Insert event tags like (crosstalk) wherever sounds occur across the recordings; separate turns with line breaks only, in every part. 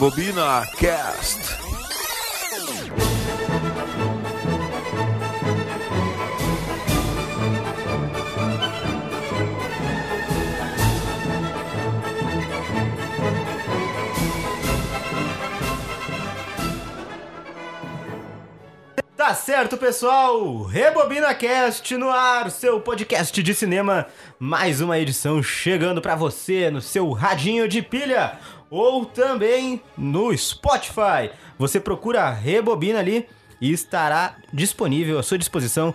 Rebobina Cast.
Tá certo, pessoal? Rebobina Cast no ar, seu podcast de cinema. Mais uma edição chegando pra você no seu radinho de pilha ou também no Spotify. Você procura Rebobina ali e estará disponível à sua disposição.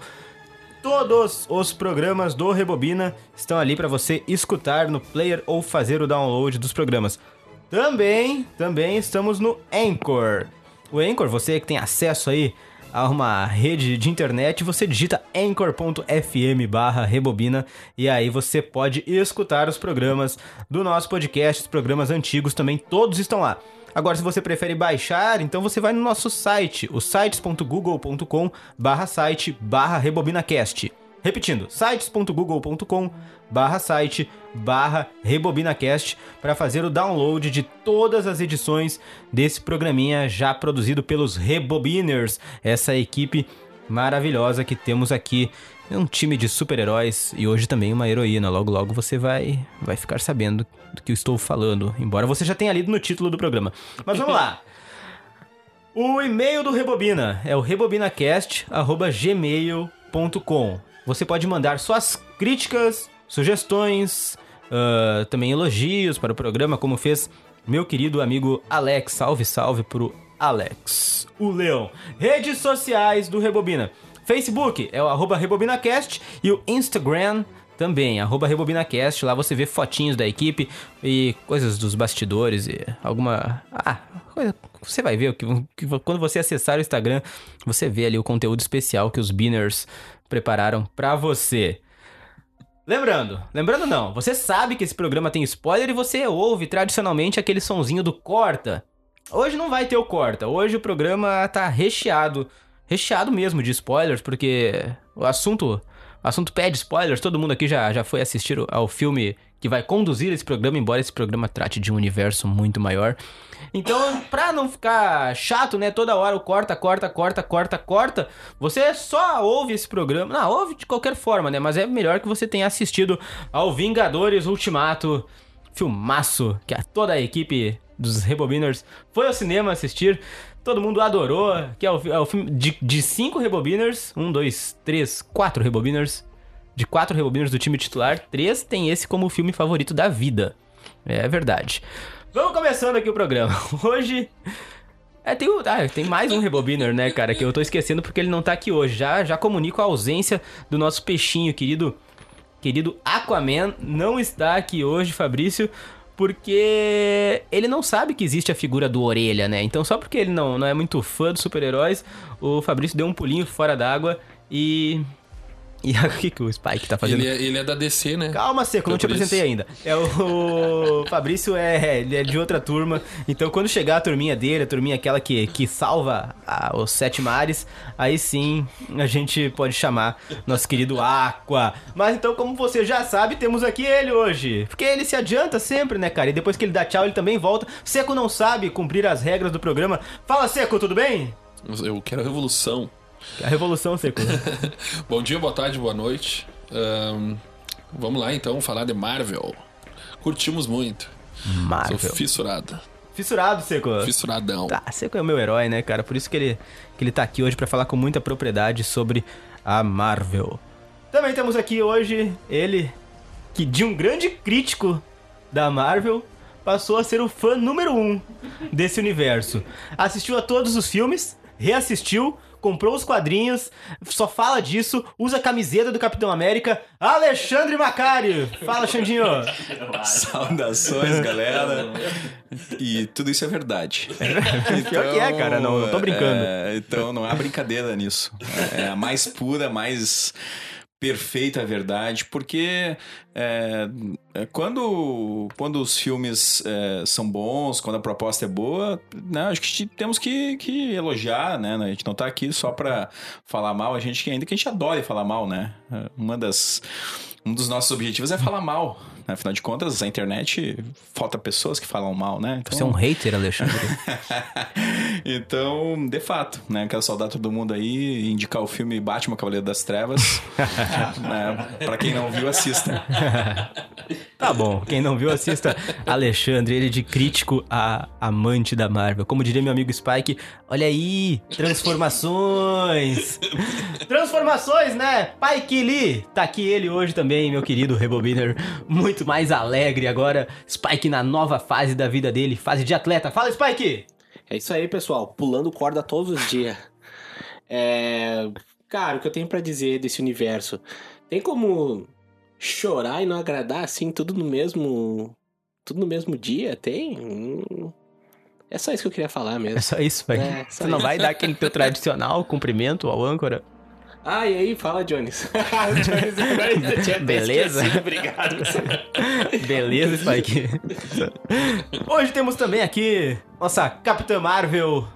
Todos os programas do Rebobina estão ali para você escutar no player ou fazer o download dos programas. Também, também estamos no Anchor. O Anchor, você que tem acesso aí a uma rede de internet, você digita anchor.fm barra rebobina e aí você pode escutar os programas do nosso podcast, os programas antigos também, todos estão lá. Agora, se você prefere baixar, então você vai no nosso site, o sites.google.com barra site barra rebobinacast. Repetindo, sites.google.com barra site barra rebobinacast para fazer o download de todas as edições desse programinha já produzido pelos Rebobiners, essa equipe maravilhosa que temos aqui. É um time de super-heróis e hoje também uma heroína. Logo, logo você vai, vai ficar sabendo do que eu estou falando, embora você já tenha lido no título do programa. Mas vamos lá. (laughs) O e-mail do Rebobina é o rebobinacast.gmail.com. Você pode mandar suas críticas, sugestões, uh, também elogios para o programa, como fez meu querido amigo Alex. Salve, salve pro Alex, o Leão. Redes sociais do Rebobina. Facebook é o arroba RebobinaCast e o Instagram também, arroba RebobinaCast. Lá você vê fotinhos da equipe e coisas dos bastidores e alguma... Ah, coisa... Você vai ver que, que quando você acessar o Instagram, você vê ali o conteúdo especial que os Beaners prepararam para você. Lembrando, lembrando não, você sabe que esse programa tem spoiler e você ouve tradicionalmente aquele sonzinho do corta. Hoje não vai ter o corta, hoje o programa tá recheado, recheado mesmo de spoilers, porque o assunto, o assunto pede spoilers, todo mundo aqui já, já foi assistir ao filme que vai conduzir esse programa, embora esse programa trate de um universo muito maior. Então, pra não ficar chato, né, toda hora o corta, corta, corta, corta, corta, você só ouve esse programa. Não, ouve de qualquer forma, né, mas é melhor que você tenha assistido ao Vingadores Ultimato, filmaço, que a toda a equipe dos Rebobiners foi ao cinema assistir. Todo mundo adorou, que é o, é o filme de, de cinco Rebobiners. Um, dois, três, quatro Rebobiners. De quatro Rebobiners do time titular, três tem esse como o filme favorito da vida. É verdade. Vamos começando aqui o programa. (laughs) Hoje. É, tem, ah, tem mais um Rebobiner, né, cara? Que eu tô esquecendo porque ele não tá aqui hoje. Já, já comunico a ausência do nosso peixinho, querido. Querido Aquaman. Não está aqui hoje, Fabrício. Porque ele não sabe que existe a figura do Orelha, né? Então, só porque ele não, não é muito fã dos super-heróis, o Fabrício deu um pulinho fora d'água e e (laughs) o que, que o Spike tá fazendo?
Ele é, ele é da DC, né?
Calma, Seco, não te apresentei ainda. É o, o (laughs) Fabrício é, ele é de outra turma. Então, quando chegar a turminha dele, a turminha aquela que, que salva a, os sete mares, aí sim a gente pode chamar nosso querido Aqua. Mas então, como você já sabe, temos aqui ele hoje. Porque ele se adianta sempre, né, cara? E depois que ele dá tchau, ele também volta. Seco não sabe cumprir as regras do programa. Fala, Seco, tudo bem?
Eu quero revolução.
A revolução, Seco. (laughs)
Bom dia, boa tarde, boa noite. Um, vamos lá então falar de Marvel. Curtimos muito.
Marvel.
Sou fissurado.
Fissurado, Seco.
Fissuradão.
Tá, Seco é o meu herói, né, cara? Por isso que ele, que ele tá aqui hoje para falar com muita propriedade sobre a Marvel. Também temos aqui hoje ele, que de um grande crítico da Marvel, passou a ser o fã número um desse universo. Assistiu a todos os filmes, reassistiu, comprou os quadrinhos, só fala disso, usa a camiseta do Capitão América, Alexandre Macari. Fala, Xandinho.
Saudações, galera. E tudo isso é verdade. (laughs)
Pior que é, cara, não, não tô brincando.
É, então não há brincadeira nisso. É a mais pura, mais perfeita verdade, porque é, quando, quando os filmes é, são bons, quando a proposta é boa, né, acho que temos que, que elogiar, né? A gente não tá aqui só para falar mal, a gente ainda que a gente adora falar mal, né? Uma das um dos nossos objetivos é falar mal né? Afinal de contas, a internet falta pessoas que falam mal, né? Então,
Você é um hater, Alexandre. (laughs)
então, de fato, né? Quero saudar todo mundo aí e indicar o filme Batman Cavaleiro das Trevas. (laughs) né? Pra quem não viu, assista. (laughs)
tá bom, quem não viu, assista Alexandre, ele de crítico a amante da Marvel. Como diria meu amigo Spike, olha aí, transformações. transformações, né? Spike Lee, tá aqui ele hoje também, meu querido Rebobiner, muito mais alegre agora. Spike na nova fase da vida dele, fase de atleta. Fala, Spike!
É isso aí, pessoal. Pulando corda todos os dias. É... Cara, o que eu tenho para dizer desse universo? Tem como chorar e não agradar assim tudo no mesmo tudo no mesmo dia? Tem? Hum... É só isso que eu queria falar mesmo.
É só isso, Spike. É, Você não vai dar aquele teu tradicional cumprimento ao âncora?
Ah, e aí, fala, Jones. (laughs)
Jones Beleza?
Obrigado. (laughs)
Beleza, Spike. Hoje temos também aqui nossa Capitã Marvel.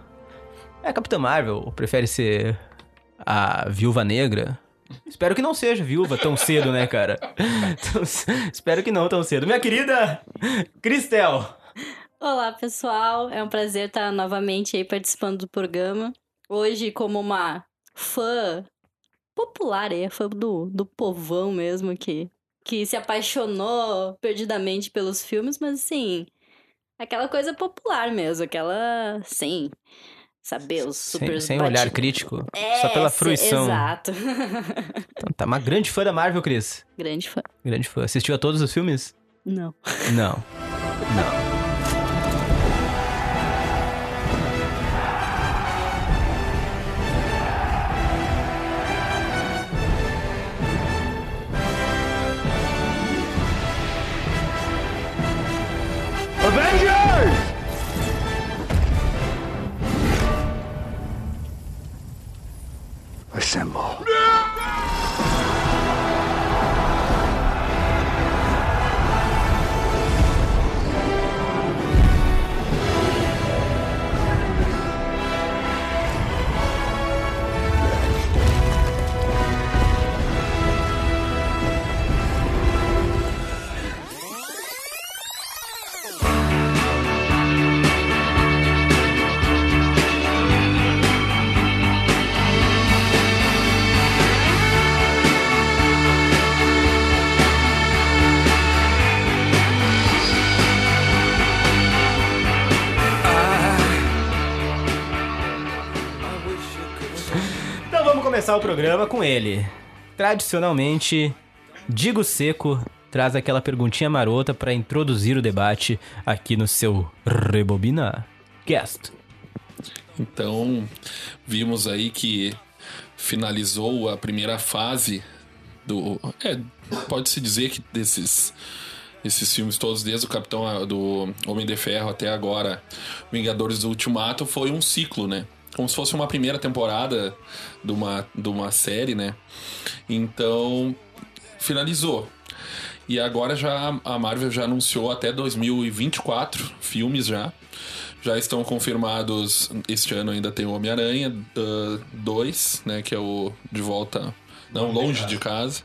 É a Capitã Marvel, prefere ser a Viúva Negra? Espero que não seja viúva tão cedo, né, cara? (laughs) Então, espero que não tão cedo. Minha querida Cristel.
Olá, pessoal. É um prazer estar novamente aí participando do programa. Hoje, como uma fã popular, é fã do, do povão mesmo, que, que se apaixonou perdidamente pelos filmes, mas assim, aquela coisa popular mesmo, aquela, sim, saber os super
Sem, sem olhar crítico,
é,
só pela fruição.
Exato.
então, tá uma grande fã da Marvel, Cris.
Grande fã.
Grande fã. Assistiu a todos os filmes?
Não.
Não. Não.
Assemble. No!
Começar o programa com ele. Tradicionalmente, Digo Seco traz aquela perguntinha marota para introduzir o debate aqui no seu Rebobina Cast.
Então, vimos aí que finalizou a primeira fase do. É, pode-se dizer que desses. Esses filmes todos, desde o Capitão do Homem de Ferro até agora, Vingadores do Ultimato, foi um ciclo, né? Como se fosse uma primeira temporada de uma, de uma série, né? Então, finalizou. E agora já a Marvel já anunciou até 2024 filmes já. Já estão confirmados, este ano ainda tem o Homem-Aranha 2, uh, né? Que é o De Volta... Não, Longe de Casa.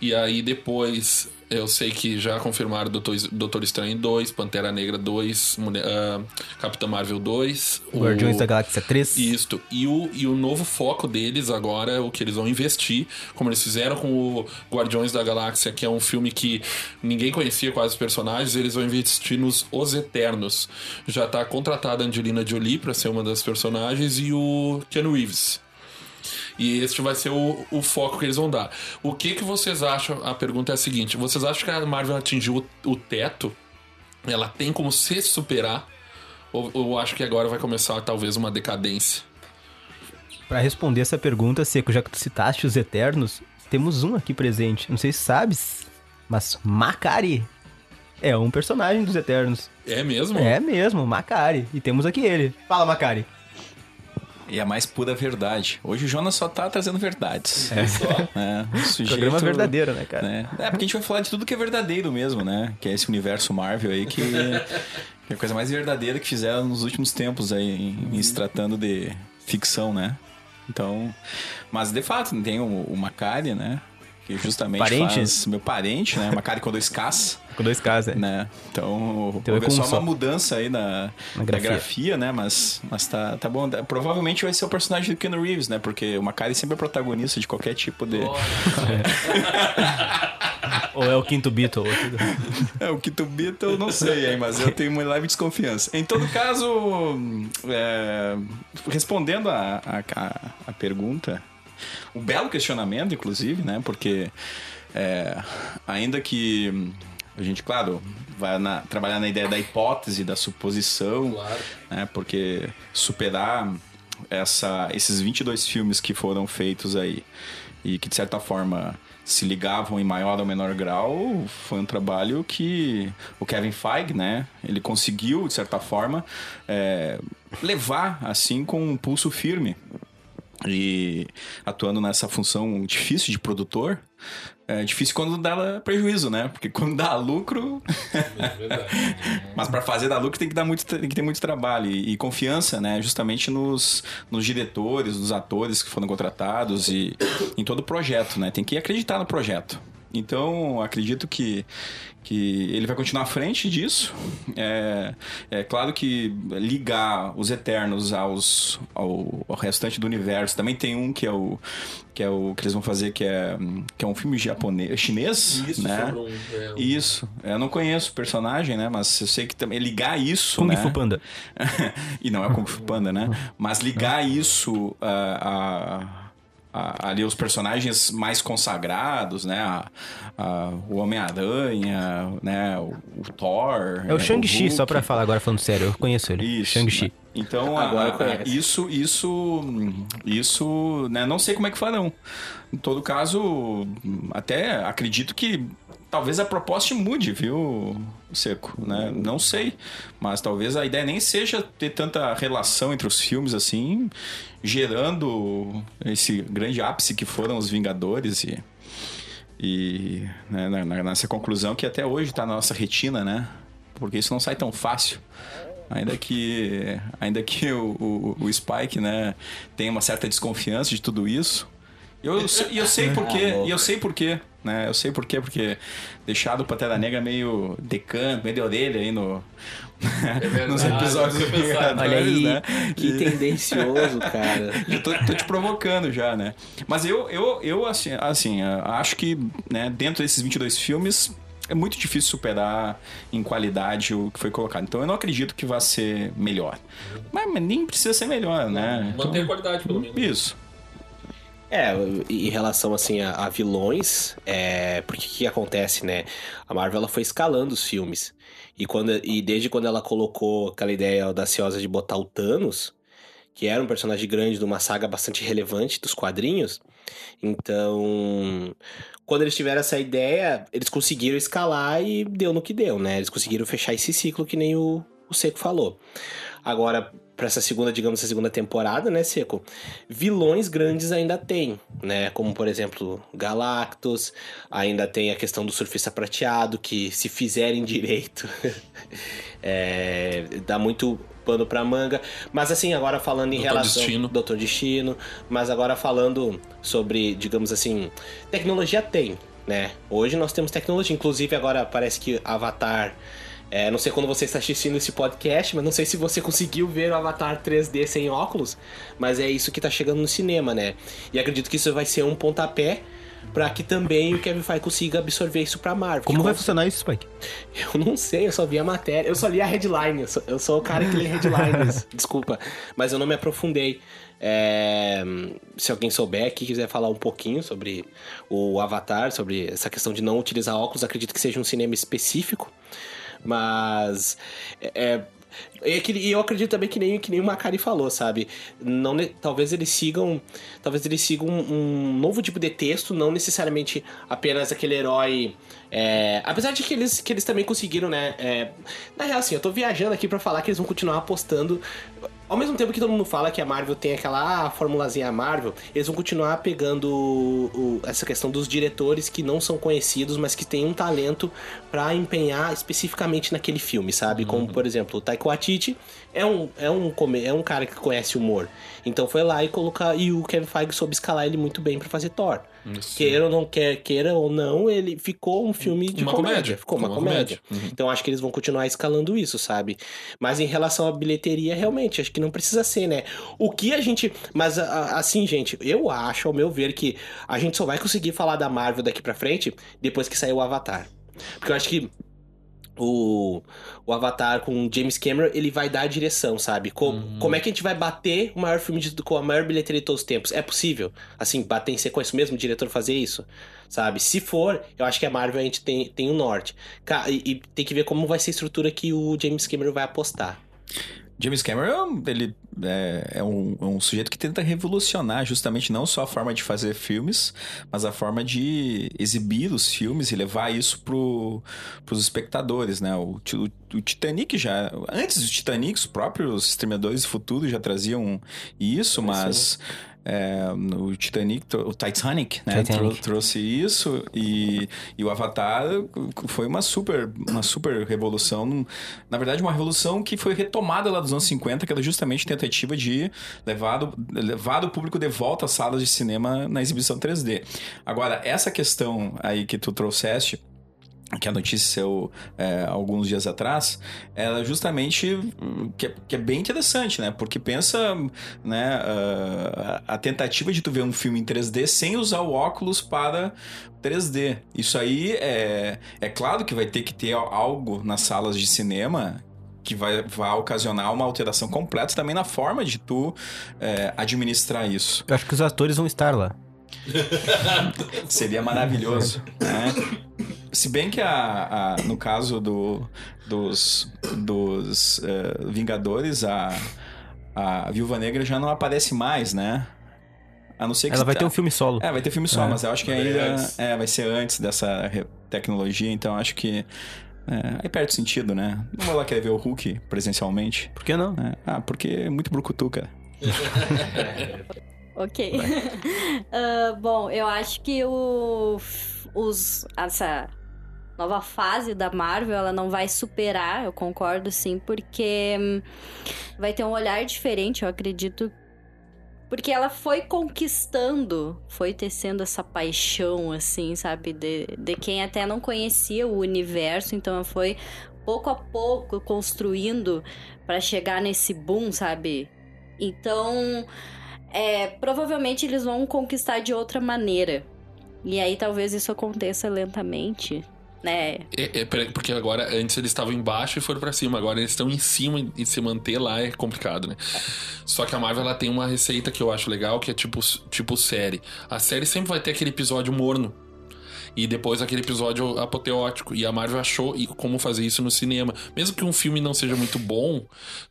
E aí depois eu sei que já confirmaram Doutor, Doutor Estranho 2, Pantera Negra 2, uh, Capitã Marvel 2.
Guardiões o... da Galáxia 3.
Isto. E o, e o novo foco deles agora, o que eles vão investir, como eles fizeram com o Guardiões da Galáxia, que é um filme que ninguém conhecia quase os personagens, eles vão investir nos Os Eternos. Já tá contratada a Angelina Jolie para ser uma das personagens e o Keanu Reeves. E este vai ser o, o foco que eles vão dar. O que, que vocês acham? A pergunta é a seguinte: vocês acham que a Marvel atingiu o, o teto? Ela tem como se superar? Ou, ou acho que agora vai começar talvez uma decadência?
Para responder essa pergunta, Seco, já que tu citaste os Eternos, temos um aqui presente. Não sei se sabes, mas Macari é um personagem dos Eternos.
É mesmo?
É mesmo, Macari. E temos aqui ele. Fala, Macari.
E a mais pura verdade. Hoje o Jonas só tá trazendo verdades. É.
é sujeito, Programa verdadeiro, né, cara?
Né? É, porque a gente vai falar de tudo que é verdadeiro mesmo, né? Que é esse universo Marvel aí que, (laughs) que é a coisa mais verdadeira que fizeram nos últimos tempos aí, em, em se tratando de ficção, né? Então, mas de fato, tem o, o Macari, né? que justamente
Parente?
faz meu parente, né? Macari com dois Ks, (laughs)
Com dois casos, é.
né? Então,
Teve
houve
com
só
um só.
uma mudança aí na,
Na
na
grafia.
grafia. né? Mas, mas tá, tá bom. Provavelmente vai ser o personagem do Ken Reeves, né? Porque o Macari sempre é protagonista de qualquer tipo de... (laughs)
Ou é o quinto Beatle.
É, o Quinto Beatle não sei, hein, mas eu tenho uma leve desconfiança. Em todo caso, é, respondendo a, a, a- a pergunta, um belo questionamento, inclusive, né? Porque é, ainda que a gente, claro, vai na- trabalhar na ideia da hipótese, da suposição,
Claro.
né? Porque superar essa, esses 22 filmes que foram feitos aí e que de certa forma se ligavam em maior ou menor grau, foi um trabalho que o Kevin Feige, né, ele conseguiu de certa forma é, levar assim com um pulso firme e atuando nessa função difícil de produtor, é difícil quando dá prejuízo, né? Porque quando dá lucro,
É (laughs)
mas para fazer dar lucro tem que dar muito, tem que ter muito trabalho e, e confiança, né? Justamente nos, nos diretores, nos atores que foram contratados e em todo o projeto, né? Tem que acreditar no projeto. Então, acredito que, que ele vai continuar à frente disso. É, é claro que ligar os Eternos aos, ao, ao restante do universo. Também tem um que é o que é o que eles vão fazer que é que é um filme japonês, chinês,
Isso
né?
sobre um, é, um-
Isso. Eu não conheço o personagem, né? Mas eu sei que também ligar isso,
Kung
né?
Fu Panda. (laughs)
e não é o Kung Fu Panda, né? Mas ligar isso a, a, a- ali os personagens mais consagrados, né? A, a- o Homem-Aranha, né? O, o Thor.
É o
né?
Shang-Chi, só pra falar agora falando sério. Eu conheço ele.
Isso.
Shang-Chi.
né? Então,
Agora
a- isso, isso, isso, né? Não sei como é que farão. Em todo caso, até acredito que talvez a proposta mude, viu, Seco, né? Não sei, mas talvez a ideia nem seja ter tanta relação entre os filmes assim, gerando esse grande ápice que foram os Vingadores e e né, na- na- nessa conclusão que até hoje está na nossa retina, né? Porque isso não sai tão fácil. Ainda que, ainda que o, o, o Spike, né, tenha uma certa desconfiança de tudo isso. E eu, sei- e (laughs) eu sei por quê, e eu sei por quê, né? Eu sei por quê, porque deixado o Pantera Negra meio decando, meio de orelha aí no, (laughs)
verdade,
nos episódios. Vingadores,
Olha aí,
né?
que
E-
tendencioso, (laughs) cara.
eu tô, tô te provocando já, né? Mas eu, eu, eu assim, assim, acho que né, dentro desses 22 filmes é muito difícil superar em qualidade o que foi colocado. Então eu não acredito que vá ser melhor. Mas, nem precisa ser melhor, né?
Manter a
Então,
qualidade, pelo menos.
isso.
É, em relação assim a, a vilões, é, porque que acontece, né? A Marvel ela foi escalando os filmes. E, quando, e desde quando ela colocou aquela ideia audaciosa de botar o Thanos, que era um personagem grande de uma saga bastante relevante dos quadrinhos, então quando eles tiveram essa ideia, eles conseguiram escalar e deu no que deu, né? Eles conseguiram fechar esse ciclo que nem o, o Seco falou. Agora, pra essa segunda, digamos, essa segunda temporada, né, Seco? Vilões grandes ainda tem, né? Como, por exemplo, Galactus, ainda tem a questão do surfista prateado, que se fizerem direito, (laughs) é, dá muito pano pra manga. Mas assim, agora falando em
Doutor
relação...
Destino.
Doutor Destino. Mas agora falando sobre, digamos assim, tecnologia tem, né? Hoje nós temos tecnologia, inclusive agora parece que Avatar... É, não sei quando você está assistindo esse podcast, mas não sei se você conseguiu ver o Avatar 3D sem óculos, mas é isso que tá chegando no cinema, né? E acredito que isso vai ser um pontapé para que também o Kevin Feige consiga absorver isso pra Marvel.
Como
Que
vai funcionar isso, Spike?
Eu não sei, eu só vi a matéria. Eu só li a headline. Eu sou, eu sou o cara que lê headlines. (laughs) desculpa. Mas eu não me aprofundei. É, se alguém souber aqui quiser falar um pouquinho sobre o Avatar, sobre essa questão de não utilizar óculos, acredito que seja um cinema específico. Mas. É, é que- E eu acredito também que nem, que nem o Macari falou, sabe? Não, talvez eles sigam. Talvez eles sigam um, um novo tipo de texto, não necessariamente apenas aquele herói. é, apesar de que eles, que eles também conseguiram, né? é, na real, assim, eu tô viajando aqui pra falar que eles vão continuar apostando. Ao mesmo tempo que todo mundo fala que a Marvel tem aquela ah, formulazinha Marvel, eles vão continuar pegando o- o- essa questão dos diretores que não são conhecidos, mas que têm um talento pra empenhar especificamente naquele filme, sabe? Como, por exemplo, o Taika Waititi é um, é, um, é um cara que conhece humor. Então foi lá e colocar. E o Kevin Feige soube escalar ele muito bem pra fazer Thor.
Isso.
Queira ou não quer, queira ou não, ele ficou um filme de
Uma
comédia.
comédia.
Ficou uma,
Uma
comédia.
comédia. Uhum.
Então acho que eles vão continuar escalando isso, sabe? Mas em relação à bilheteria, realmente, acho que não precisa ser, né? O que a gente. Mas assim, gente, eu acho, ao meu ver, que a gente só vai conseguir falar da Marvel daqui pra frente depois que sair o Avatar. Porque eu acho que. O, o Avatar com o James Cameron, ele vai dar a direção, sabe? Co-
Uhum.
Como é que a gente vai bater o maior filme de, com a maior bilheteria de todos os tempos? É possível? Assim, bater em sequência, o mesmo diretor fazer isso? Sabe? Se for, eu acho que a Marvel a gente tem, tem o norte. E, e tem que ver como vai ser a estrutura que o James Cameron vai apostar.
James Cameron, ele é, é um, é um sujeito que tenta revolucionar justamente não só a forma de fazer filmes, mas a forma de exibir os filmes e levar isso pro, pros espectadores, né? O, o, o Titanic já... Antes do Titanic, os próprios streamadores do futuro já traziam isso, mas... é, o Titanic, o Titanic, né?
Titanic.
trou- trouxe isso e, e o Avatar foi uma super, uma super revolução. Na verdade, uma revolução que foi retomada lá dos anos 50, que era justamente tentativa de levar, do- levar o público de volta às salas de cinema na exibição 3D. Agora, essa questão aí que tu trouxeste, que a notícia saiu é, alguns dias atrás, ela justamente hum, que é, que é bem interessante, né? Porque pensa, né, a, a tentativa de tu ver um filme em 3D sem usar o óculos para 3D. Isso aí é, é claro que vai ter que ter algo nas salas de cinema que vai, vai ocasionar uma alteração completa também na forma de tu é, administrar isso.
Eu acho que os atores vão estar lá. (laughs)
Seria maravilhoso, né? Se bem que a, a- no caso do, dos, dos eh, Vingadores, a, a Viúva Negra já não aparece mais, né? A não ser que
Ela vai
tá-
ter um filme solo.
É, vai ter filme só,
É.
mas eu acho que
Vai
ainda é, vai ser antes dessa tecnologia, então acho que é, aí perde sentido, né? Não vou lá querer ver o Hulk presencialmente.
Por que não?
né? Ah, porque é muito brucutu, cara. (laughs)
Ok. (laughs) Ah, bom, eu acho que o, os, essa nova fase da Marvel, ela não vai superar, eu concordo sim, porque hum, vai ter um olhar diferente, eu acredito. Porque ela foi conquistando, foi tecendo essa paixão, assim, sabe? De, de quem até não conhecia o universo, então ela foi pouco a pouco construindo para chegar nesse boom, sabe? Então, é, provavelmente eles vão conquistar de outra maneira. E aí talvez isso aconteça lentamente, né?
É, é, pera- porque agora, antes eles estavam embaixo e foram pra cima. Agora eles estão em cima e se manter lá é complicado, né? Só que a Marvel ela tem uma receita que eu acho legal, que é tipo, tipo série. A série sempre vai ter aquele episódio morno. E depois aquele episódio apoteótico. E a Marvel achou como fazer isso no cinema. Mesmo que um filme não seja muito bom,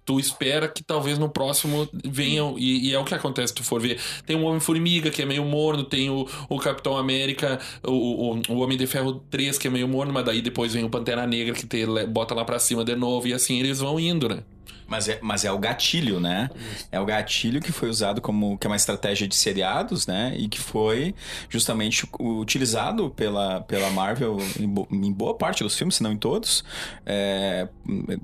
tu espera que talvez no próximo venham. E, e é o que acontece, se tu for ver. Tem o Homem-Formiga, que é meio morno, tem o, o Capitão América, o, o, o Homem de Ferro 3, que é meio morno, mas daí depois vem o Pantera Negra, que te, bota lá pra cima de novo, e assim eles vão indo, né?
Mas é, mas é o gatilho, né? É o gatilho que foi usado como que é uma estratégia de seriados, né? E que foi justamente utilizado pela, pela Marvel em, bo- em boa parte dos filmes, se não em todos, é,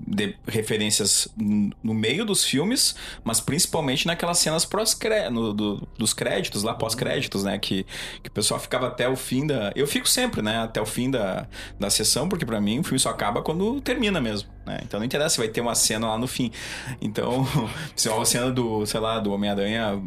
de referências no meio dos filmes, mas principalmente naquelas cenas pós no, do- dos créditos, lá pós-créditos, né? Que, que o pessoal ficava até o fim da. Eu fico sempre, né? Até o fim da, da sessão, porque pra mim o filme só acaba quando termina mesmo. Né? Então não interessa se vai ter uma cena lá no fim. Então, (laughs) se é uma cena do, sei lá, do Homem-Aranha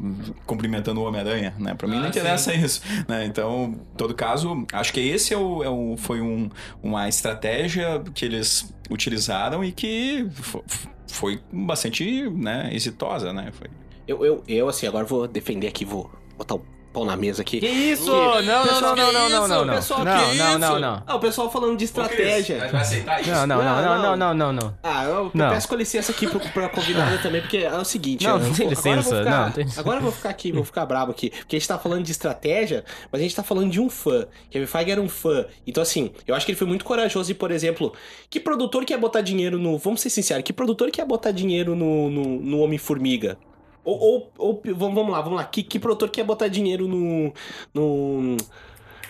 cumprimentando o Homem-Aranha, né? Pra mim não
Ah,
interessa isso. Né? Então, em todo caso, acho que esse é o, é o- foi um, uma estratégia que eles utilizaram e que fo- foi bastante né, exitosa, né? Foi.
Eu, eu, eu, assim, agora vou defender aqui, vou botar o pau na mesa aqui.
Que isso?
Que-
Não, não,
Pessoal,
não, não,
que
não, não, não, não.
Pessoal,
Não,
que
não, não,
isso?
não.
Ah, o pessoal falando de estratégia.
vai aceitar isso?
Não, não, não,
Não,
não,
não.
não, não, não.
Ah, eu
Não.
peço com licença aqui pro, pra convidada também, porque é o seguinte.
Não,
eu,
não tem
agora eu vou
licença,
ficar-
não, tem-
Agora eu vou ficar aqui, vou ficar brabo aqui. Porque a gente tá falando de estratégia, mas a gente tá falando de um fã. Kevin Feige era um fã. Então, assim, eu acho que ele foi muito corajoso e, por exemplo, que produtor quer botar dinheiro no. Vamos ser sinceros, que produtor quer botar dinheiro no, no, no Homem-Formiga? Ou, ou, ou- vamos, vamos lá, vamos lá. Que, que produtor quer botar dinheiro no. no.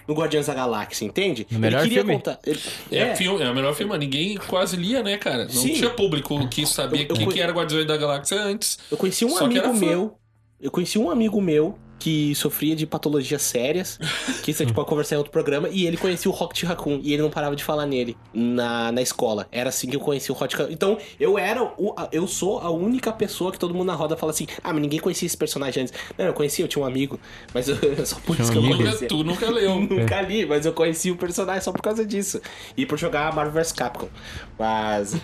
no Guardiões da Galáxia, entende?
No melhor
ele queria
filme.
contar. ele-
É, filme, é o melhor filme, ninguém quase lia, né, cara? Não
Sim.
tinha público que sabia
Eu-
o
eu
que,
conhe-
que era Guardiões da Galáxia antes.
Eu conheci um
Só
amigo meu. Eu conheci um amigo meu que sofria de patologias sérias, que isso a gente pode conversar em outro programa, e ele conhecia o Rocket Raccoon, e ele não parava de falar nele na, na escola. Era assim que eu conhecia o Rocket Raccoon. Então, eu era o, a- eu sou a única pessoa que todo mundo na roda fala assim, ah, mas ninguém conhecia esse personagem antes. Não, eu conhecia, eu tinha um amigo, mas eu, só por
Tinha
isso que eu conhecia.
Tu nunca leu. (laughs)
Nunca li, mas eu conheci o personagem só por causa disso. E por jogar Marvel vs Capcom. Mas.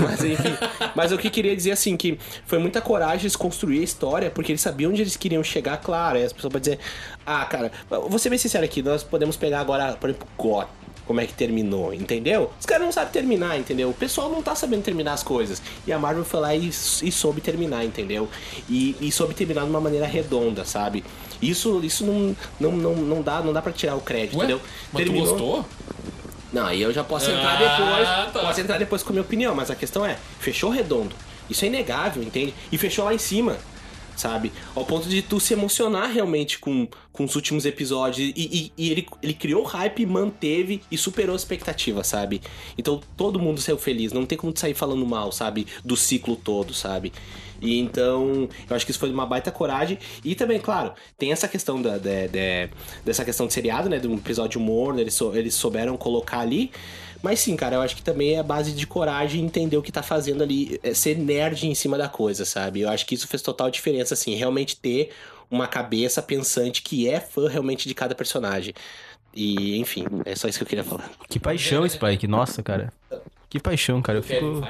Mas enfim. Mas o que queria dizer assim, que foi muita coragem eles construir a história, porque eles sabiam onde eles queriam chegar, claro. Aí as pessoas podem dizer, ah, cara, vou ser bem sincero aqui, nós podemos pegar agora, por exemplo, God. Como é que terminou, entendeu? Os caras não sabem terminar, entendeu? O pessoal não tá sabendo terminar as coisas. E a Marvel foi lá e, e soube terminar, entendeu? E, e soube terminar de uma maneira redonda, sabe? Isso, isso não, não, não, não, dá, não dá pra tirar o crédito,
Ué,
entendeu?
mas tu gostou?
Não, aí eu já posso entrar
Ah,
depois.
tá.
Posso entrar depois com a minha opinião, mas a questão é, fechou redondo. Isso é inegável, entende? E fechou lá em cima. Sabe? Ao ponto de tu se emocionar realmente com, com os últimos episódios. E, e- e ele, ele criou hype, manteve e superou a expectativa, sabe? Então todo mundo saiu feliz. Não tem como tu sair falando mal, sabe? Do ciclo todo, sabe? E então, eu acho que isso foi uma baita coragem. E também, claro, tem essa questão da, da- da- dessa questão de seriado, né? De um episódio humor, né, eles, sou- eles souberam colocar ali. Mas sim, cara, eu acho que também é a base de coragem entender o que tá fazendo ali, é ser nerd em cima da coisa, sabe? Eu acho que isso fez total diferença, assim, realmente ter uma cabeça pensante que é fã realmente de cada personagem. E, enfim, é só isso que eu queria falar.
Que paixão, Spike. Nossa, cara. Que paixão, cara. Eu fico,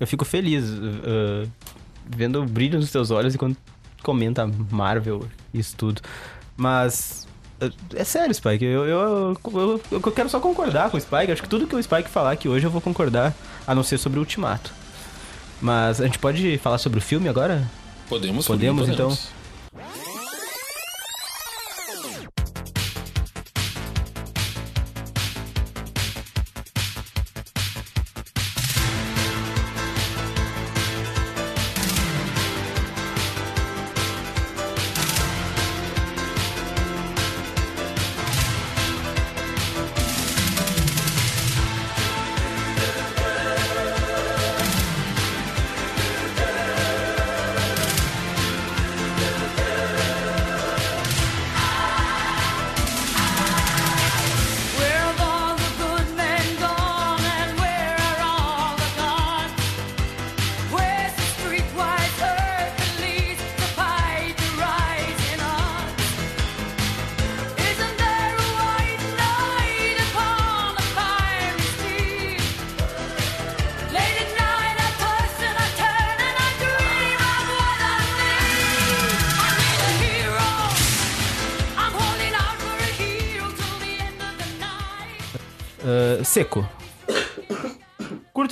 eu fico feliz uh, vendo o brilho nos teus olhos enquanto comenta Marvel e isso tudo. Mas. uh, É sério, Spike. Eu, eu, eu, eu quero só concordar com o Spike. Acho que tudo que o Spike falar aqui hoje eu vou concordar, a não ser sobre o Ultimato. Mas a gente pode falar sobre o filme agora?
Podemos,
Podemos, então?
Where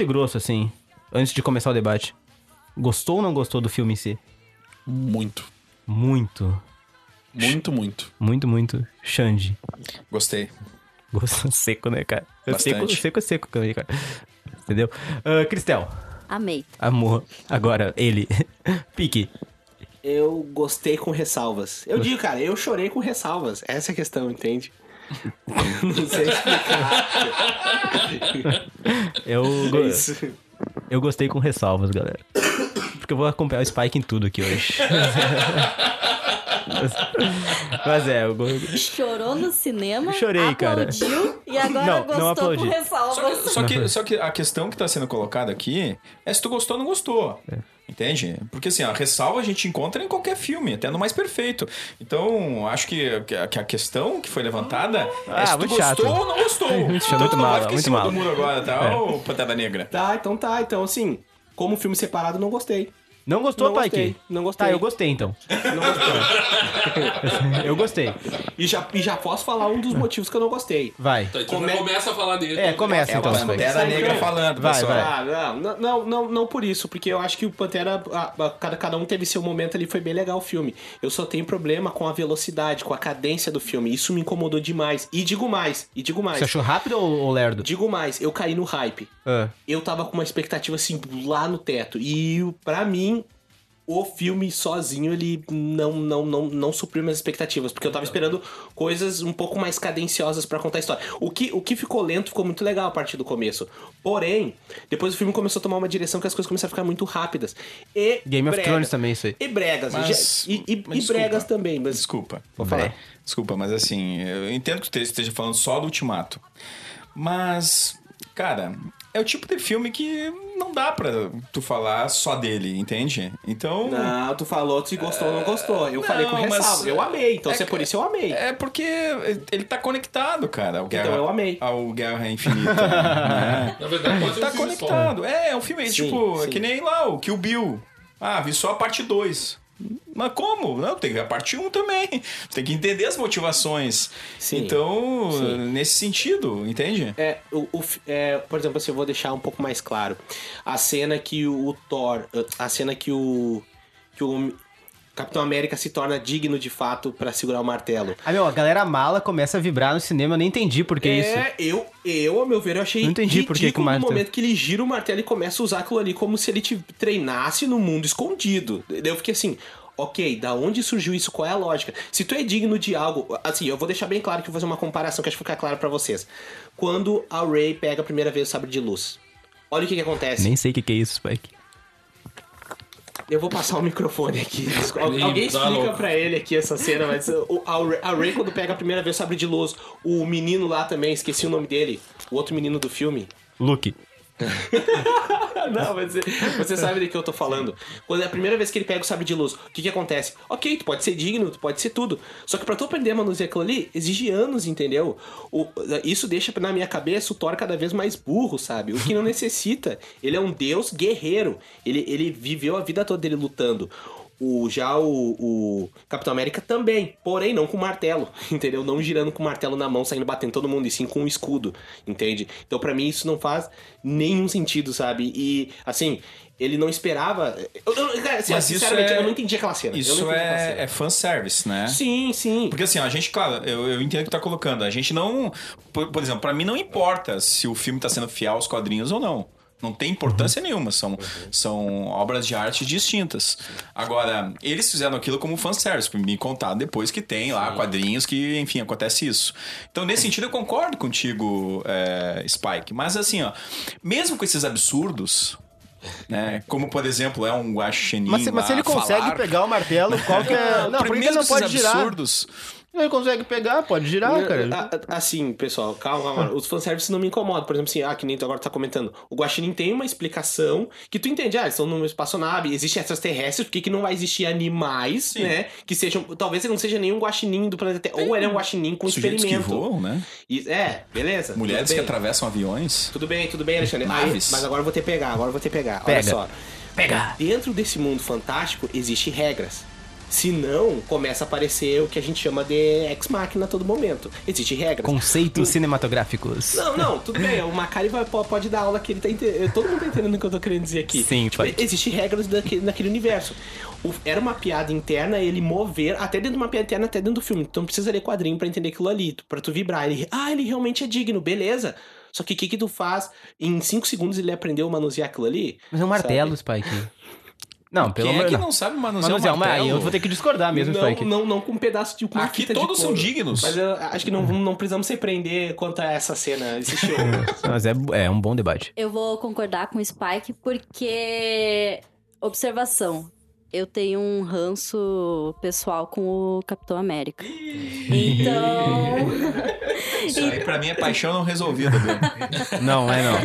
grosso, assim. Antes de começar o debate. Gostou ou não gostou do filme em si?
Muito.
Muito.
Muito, muito.
Muito, muito. Xande.
Gostei.
Gosto (laughs) seco, né, cara?
Bastante.
Seco, seco é seco cara. Entendeu? Uh, Cristel.
Amei.
Amor. Agora, ele. (laughs) Pique.
Eu gostei com ressalvas. Eu digo, cara, eu chorei com ressalvas. Essa é a questão, entende? Não sei explicar.
Eu,
É
eu gostei com ressalvas, galera. Porque eu vou acompanhar o Spike em tudo aqui hoje. (laughs) (laughs) Mas é, eu
Chorou no cinema,
Chorei, cara.
aplaudiu e agora
Não,
gostou
não aplaudi.
com ressalvas.
Só que, só que a questão que tá sendo colocada aqui é se tu gostou ou não gostou. Entende? Porque assim, a ressalva a gente encontra em qualquer filme, até no mais perfeito. Então, acho que, que a- que questão que foi levantada
Ah,
é se tu
muito
gostou
chato.
ou não gostou. (laughs)
Muito chato,
então,
muito
em
muito
cima
mala.
do muro agora, tá?
É.
Ô, Negra.
Tá, então tá. Então, assim, como filme separado, não gostei.
Não gostou,
Não gostei, não gostei.
Tá, eu gostei então.
Não gostei. (laughs)
Eu gostei.
e, já, e já posso falar um dos motivos que eu não gostei.
Vai.
Tá, então
Come-
começa a falar dele.
É, começa
É o
então, Spike.
Pantera Negra falando,
Vai,
pessoal.
vai.
Ah, não, não, não, não por isso, porque eu acho que o Pantera, a- a- cada, cada um teve seu momento ali, foi bem legal o filme. Eu só tenho problema com a velocidade, com a cadência do filme. Isso me incomodou demais. E digo mais, e digo mais.
Você achou rápido ou, ou lerdo?
Digo mais, eu caí no hype.
Ah,
Eu tava com uma expectativa assim lá no teto. E pra mim, o filme sozinho, ele não, não, não, não supriu minhas expectativas. Porque eu tava esperando coisas um pouco mais cadenciosas pra contar a história. O que, o que ficou lento ficou muito legal a partir do começo. Porém, depois o filme começou a tomar uma direção que as coisas começaram a ficar muito rápidas. E
Game of
bregas.
Thrones também, isso aí.
E bregas.
Mas-
e, e,
mas
e bregas
desculpa.
também. Mas
Desculpa.
Vou falar.
Desculpa, mas assim, eu entendo que tu esteja falando só do Ultimato. Mas, cara, é o tipo de filme que não dá pra tu falar só dele, entende? Então.
Não, tu falou se gostou ou não gostou. Eu
Não,
falei com
mas-
ressalva. Eu amei. Então,
é
se é por
que-
isso, eu amei.
É porque ele tá conectado, cara, ao Guerra,
Então eu amei.
ao Guerra Infinita. né? (laughs)
Na verdade, pode ser
Tá
um só.
conectado. É, é um filme,
Sim,
tipo, é
sim.
que nem lá, o Kill Bill. Ah, vi só a parte 2. Mas como? Não, tem que ver a parte 1 também. Tem que entender as motivações.
Sim,
Então,
sim.
nesse sentido, entende?
É, o, o é, por exemplo, assim, eu vou deixar um pouco mais claro. A cena que o, o Thor. A cena que o. que o Capitão América se torna digno de fato pra segurar o martelo.
Ah, meu, a galera mala começa a vibrar no cinema, eu nem entendi por que isso.
É, eu, eu, ao meu ver, eu achei
Não entendi por que que o
ridículo no
martelo-
momento que ele gira o martelo e começa a usar aquilo ali como se ele te treinasse no mundo escondido. Eu fiquei assim, ok, da onde surgiu isso? Qual é a lógica? Se tu é digno de algo... Assim, eu vou deixar bem claro que eu vou fazer uma comparação que acho que fica claro pra vocês. Quando a Rey pega a primeira vez o sabre de luz, olha o que que acontece.
Nem sei o que, que é isso, Spike.
Eu vou passar o microfone aqui. Alguém
tá
explica pra ele aqui essa cena, mas o, a, Rey, quando pega a primeira vez o sabre de luz, o menino lá também, esqueci o nome dele, o outro menino do filme.
Luke. (laughs)
Não, mas você, você sabe do que eu tô falando. Quando é a primeira vez que ele pega o sabre de luz, o que que acontece? Ok, tu pode ser digno, tu pode ser tudo. Só que pra tu aprender a manusear aquilo ali, exige anos, entendeu? O, isso deixa na minha cabeça o Thor cada vez mais burro, sabe? O que não (laughs) necessita. Ele é um deus guerreiro. Ele, ele viveu a vida toda dele lutando. O, já o, o Capitão América também, porém não com martelo, (laughs) entendeu? Não girando com o martelo na mão, saindo batendo todo mundo, e sim com um escudo, entende? Então pra mim isso não faz nenhum sentido, sabe? E assim, ele não esperava. Eu, eu, assim,
Mas
sinceramente,
é-
eu não entendi aquela cena.
Isso é,
cena.
é fanservice, né?
Sim, sim.
Porque assim, a gente, claro, eu, eu entendo o que tá colocando. A gente não. Por, por exemplo, pra mim não importa se o filme tá sendo fiel aos quadrinhos ou não. Não tem importância nenhuma, são, são obras de arte distintas. Agora, eles fizeram aquilo como fanservice, pra me contar depois que tem lá quadrinhos que, enfim, acontece isso. Então, nesse sentido, eu concordo contigo, é, Spike. Mas assim, ó, mesmo com esses absurdos, né, como por exemplo, é um guaxinim
Mas, se- mas se ele consegue
falar-
pegar o martelo, qual que é. (laughs) Não, por que ele
mesmo
não
com
pode
esses
girar?
absurdos,
Ele consegue pegar, pode girar, cara.
A- a- Assim, pessoal, calma, calma. Os fanservices não me incomodam. Por exemplo, assim, ah, que nem tu agora tá comentando. O Guaxinim tem uma explicação que tu entende. Ah, eles estão numa espaçonave, existe extraterrestres, por que, que não vai existir animais, né? Que sejam. Talvez ele não seja nenhum guaxinim do planeta Terra. Ou ele é um guaxinim com
sujeitos que
experimento.
voam, né?
E- é, beleza.
Mulheres que atravessam aviões.
Tudo bem, tudo bem, Alexandre. Aí, mas agora eu vou ter que pegar, agora eu vou ter que pegar.
Pega.
Olha só.
Pega.
Dentro desse mundo fantástico, existem regras. Se não, começa a aparecer o que a gente chama de ex-máquina a todo momento. Existem regras.
Conceitos cinematográficos.
Não, não, tudo bem. O Macari vai, po- pode dar aula que ele tá entendendo. Todo mundo tá entendendo o que eu tô querendo dizer aqui.
Sim,
tipo,
pode.
Existem regras daquele, naquele universo. O- era uma piada interna ele mover, até dentro de uma piada interna, até dentro do filme. Não precisa ler quadrinho pra entender aquilo ali, pra tu vibrar. Ele, ah, ele realmente é digno, beleza. Só que o que, que tu faz? Em 5 segundos ele aprendeu a manusear aquilo ali?
Mas é um martelo, Spike. (laughs) Não, pelo
Quem
amor
é que
não.
não sabe manusear,
Manusear
um
uma, aí
martelo?
eu vou ter que discordar mesmo,
não,
Spike.
não, não com um pedaço de com uma
Aqui
fita de
todos são dignos.
Mas eu acho que não, não precisamos se prender quanto a essa cena, esse (laughs) show.
Mas é, é um bom debate.
Eu vou concordar com o Spike porque. Observação. Eu tenho um ranço pessoal com o Capitão América. (laughs) Então.
Isso aí pra mim é paixão não resolvida, viu? (laughs)
Não, é não.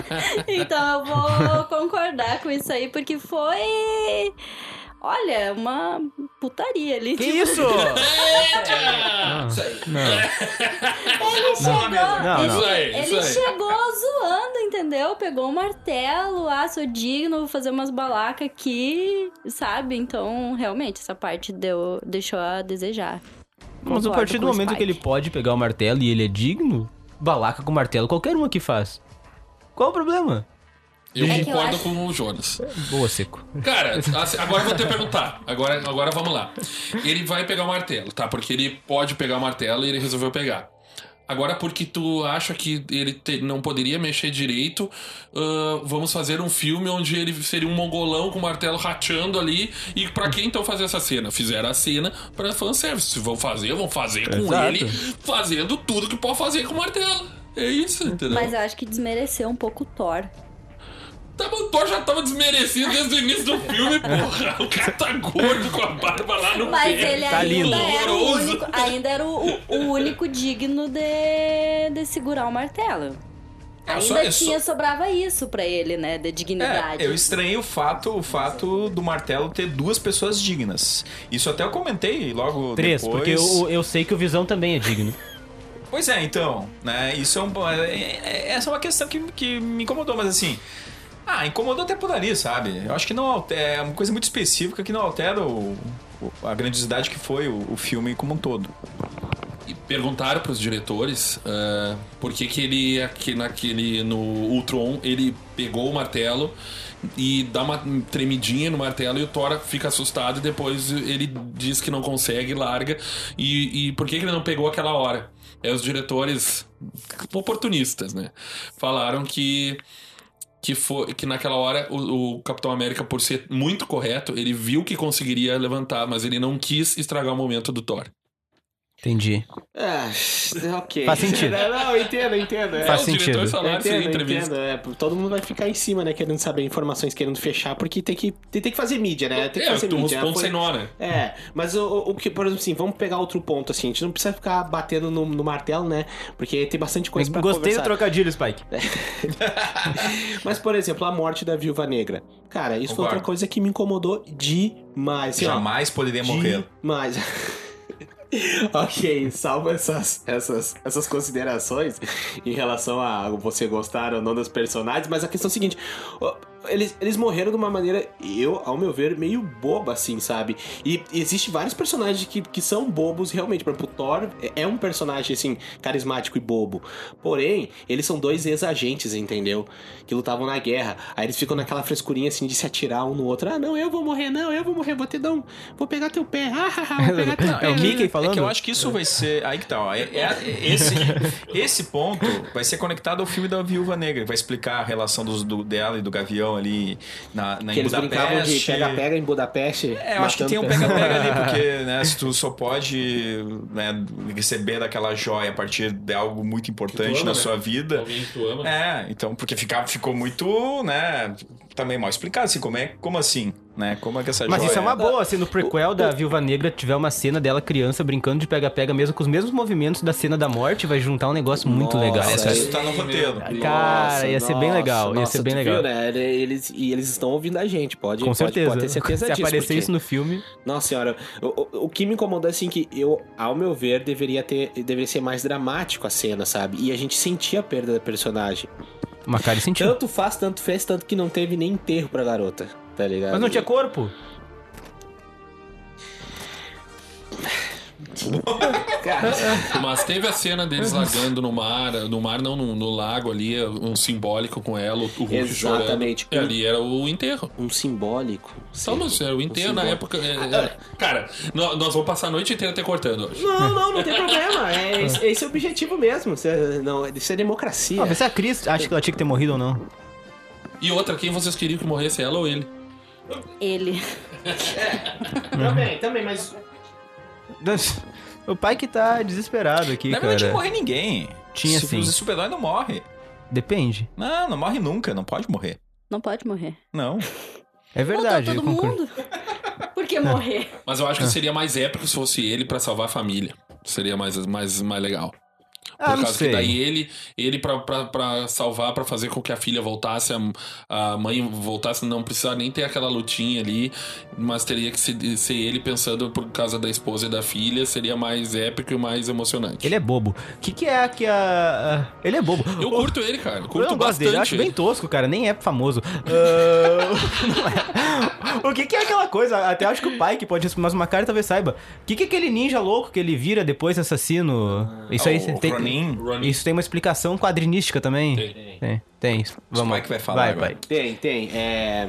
Então eu vou concordar com isso aí, porque foi. Olha, uma putaria ali.
Que
tipo,
isso? (laughs) Não,
Ele chegou,
Não,
ele,
não.
Isso aí,
ele chegou zoando, entendeu? Pegou um martelo, ah, sou digno, vou fazer umas balacas aqui, sabe? Então, realmente, essa parte deu, deixou a desejar.
Mas a partir do momento que ele pode pegar o martelo e ele é digno, balaca com martelo, qualquer um aqui faz. Qual o problema?
Eu
É que eu
concordo
acho-
com o Jonas.
Boa, seco.
Cara, (laughs) assim, agora eu vou te perguntar. Agora, agora vamos lá. Ele vai pegar o martelo, tá? Porque ele pode pegar o martelo e ele resolveu pegar. Agora, porque tu acha que ele te- não poderia mexer direito, ah, vamos fazer um filme onde ele seria um mongolão com o martelo rachando ali. E pra quem então fazer essa cena? Fizeram a cena pra fanservice. Se vão fazer, vão fazer com
Exato.
ele fazendo tudo que pode fazer com o martelo. É isso, entendeu?
Mas eu acho que desmereceu um pouco o Thor.
Tá, Thor já tava desmerecido desde o início do filme, porra. O cara tá gordo com a barba lá no
Mas
pé.
ele
Tá
ainda
lindo.
era o único, ainda era o, o- único digno de, de segurar o martelo.
É,
Ainda
só- é só-
tinha, sobrava isso pra ele, né? De dignidade.
É, eu estranhei o fato, o fato do martelo ter duas pessoas dignas. Isso até eu comentei logo
Três,
depois.
porque eu, eu sei que o Visão também é digno.
Pois é, então, né? Isso é um. é- é- Essa é uma questão que, que me incomodou, mas assim. Ah, incomodou até por ali, sabe? Eu acho que não altera. É uma coisa muito específica que não altera o, o- a grandiosidade que foi o, o filme como um todo.
E perguntaram pros diretores ah, por que, que ele aqui naquele no Ultron ele pegou o martelo e dá uma tremidinha no martelo e o Thor fica assustado e depois ele diz que não consegue, larga. E, e por que, que ele não pegou aquela hora? É os diretores oportunistas, né? Falaram que que foi que naquela hora o, o Capitão América por ser muito correto, ele viu que conseguiria levantar, mas ele não quis estragar o momento do Thor.
Entendi.
Ah, (laughs) ok.
Faz sentido. (laughs)
Não, não, eu entendo, eu entendo. é.
Faz
os
sentido.
Eu entendo, eu
entrevista.
entendo. É, todo mundo vai ficar em cima, né? Querendo saber informações, querendo fechar, porque tem que, tem, tem que fazer mídia, né? Tem que
É,
fazer
tu- os
mídia.
pontos
Foi-
sem nó, né?
É, mas o, o- que, por exemplo, assim, vamos pegar outro ponto, assim, a gente não precisa ficar batendo no, no martelo, né? Porque tem bastante coisa pra
Gostei do
conversar.
trocadilho, Spike. (laughs)
Mas, por exemplo, a morte da Viúva Negra. Cara, isso foi
Concordo.
outra coisa que me incomodou demais. assim, ó.
Jamais poderia morrer.
Demais. (laughs) ok, salvo essas, essas, essas considerações em relação a você gostar ou não dos personagens, mas a questão é a seguinte: eles, eles morreram de uma maneira, eu, ao meu ver, meio boba, assim, sabe? E, e existe vários personagens que, que são bobos realmente. Por exemplo, o Thor é- é um personagem, assim, carismático e bobo. Porém, eles são dois ex-agentes, entendeu? Que lutavam na guerra. Aí eles ficam naquela frescurinha, assim, de se atirar um no outro. Ah, não, eu vou morrer, não, eu vou morrer, vou te dar um. Vou pegar teu pé. Ah, ah, ah, vou pegar (laughs) teu pé.
É o Mickey falando?
É que eu acho que isso vai ser. Aí que tá, ó. É- é- esse, esse ponto vai ser conectado ao filme da Viúva Negra. Vai explicar a relação dos, do, dela e do Gavião ali na, na
Que
em
eles brincavam de
Budapeste.
pega-pega em Budapeste.
É, eu acho que tem um pega-pega ali, porque (laughs) né, se tu só pode né, receber daquela joia a partir de algo muito importante
ama,
na
né?
sua vida.
Alguém que tu ama.
É, então, porque fica, ficou muito, né, também mal explicado, assim, como é, como assim, né, como é que essa
Mas
joia...
isso é uma boa, se no prequel da Viúva Negra tiver uma cena dela criança brincando de pega-pega, mesmo com os mesmos movimentos da cena da morte, vai juntar um negócio muito
Nossa,
legal. Cara.
isso tá no roteiro.
Cara, ia ser bem legal, ia
nossa,
ser bem legal.
Viu, né? Eles, e eles estão ouvindo a gente, pode,
Com
pode,
certeza.
pode ter certeza
se
disso.
aparecer
porque-
isso no filme,
Nossa senhora, o, o, o que me incomodou é assim que eu, ao meu ver, deveria ter, deveria ser mais dramático a cena, sabe? E a gente sentia a perda da personagem.
uma cara sentiu.
Tanto faz, tanto fez, tanto que não teve nem enterro pra garota, tá ligado?
Mas não tinha corpo?
Cara, (laughs)
Mas teve a cena deles lagando no mar, no mar não, no, no lago ali, um simbólico com ela, o Hulk
Exatamente.
chorando. E ali era o enterro.
um simbólico.
Só, mas era o enterro
Um
na época. é, é, cara, nó- nós vamos passar a noite inteira te cortando hoje.
Não, não, não tem (laughs) problema. É, esse, esse é o objetivo mesmo. Isso é, não, isso é democracia.
Ah, se a Cris acha que ela tinha que ter morrido ou não.
E outra, quem vocês queriam que morresse, ela ou ele?
Ele. (laughs)
Também, também, mas.
O pai que tá desesperado aqui,
Na verdade,
cara.
não morre ninguém.
Tinha
Se
sim.
O super-herói não morre.
Depende.
Não, não morre nunca, não pode morrer.
Não pode morrer.
Não.
É verdade.
Matou todo mundo. (laughs) Por que morrer?
Mas eu acho que seria mais épico se fosse ele pra salvar a família. Seria mais, mais, mais legal. Por
Ah, não
causa
sei.
que daí ele, ele pra salvar, pra fazer com que a filha voltasse, a, a mãe voltasse, não precisar nem ter aquela lutinha ali, mas teria que ser, ser ele pensando por causa da esposa e da filha, seria mais épico e mais emocionante.
Ele é bobo. O que, que é que a. Ele é bobo.
Eu curto ele, cara.
Eu
Curto
não gosto
bastante.
dele, eu acho bem tosco, cara, nem é famoso. Ah, é. (laughs) O que, que é aquela coisa? Até acho que o pai que pode responder, mas uma cara talvez saiba. O que, que é aquele ninja louco que ele vira depois assassino? Isso aí
o
tem.
Ronin.
Ronin.
Isso tem uma explicação quadrinística também?
Tem.
Tem, tem. Vamos
Spike vai falar
vai,
agora.
vai.
Tem, tem. É.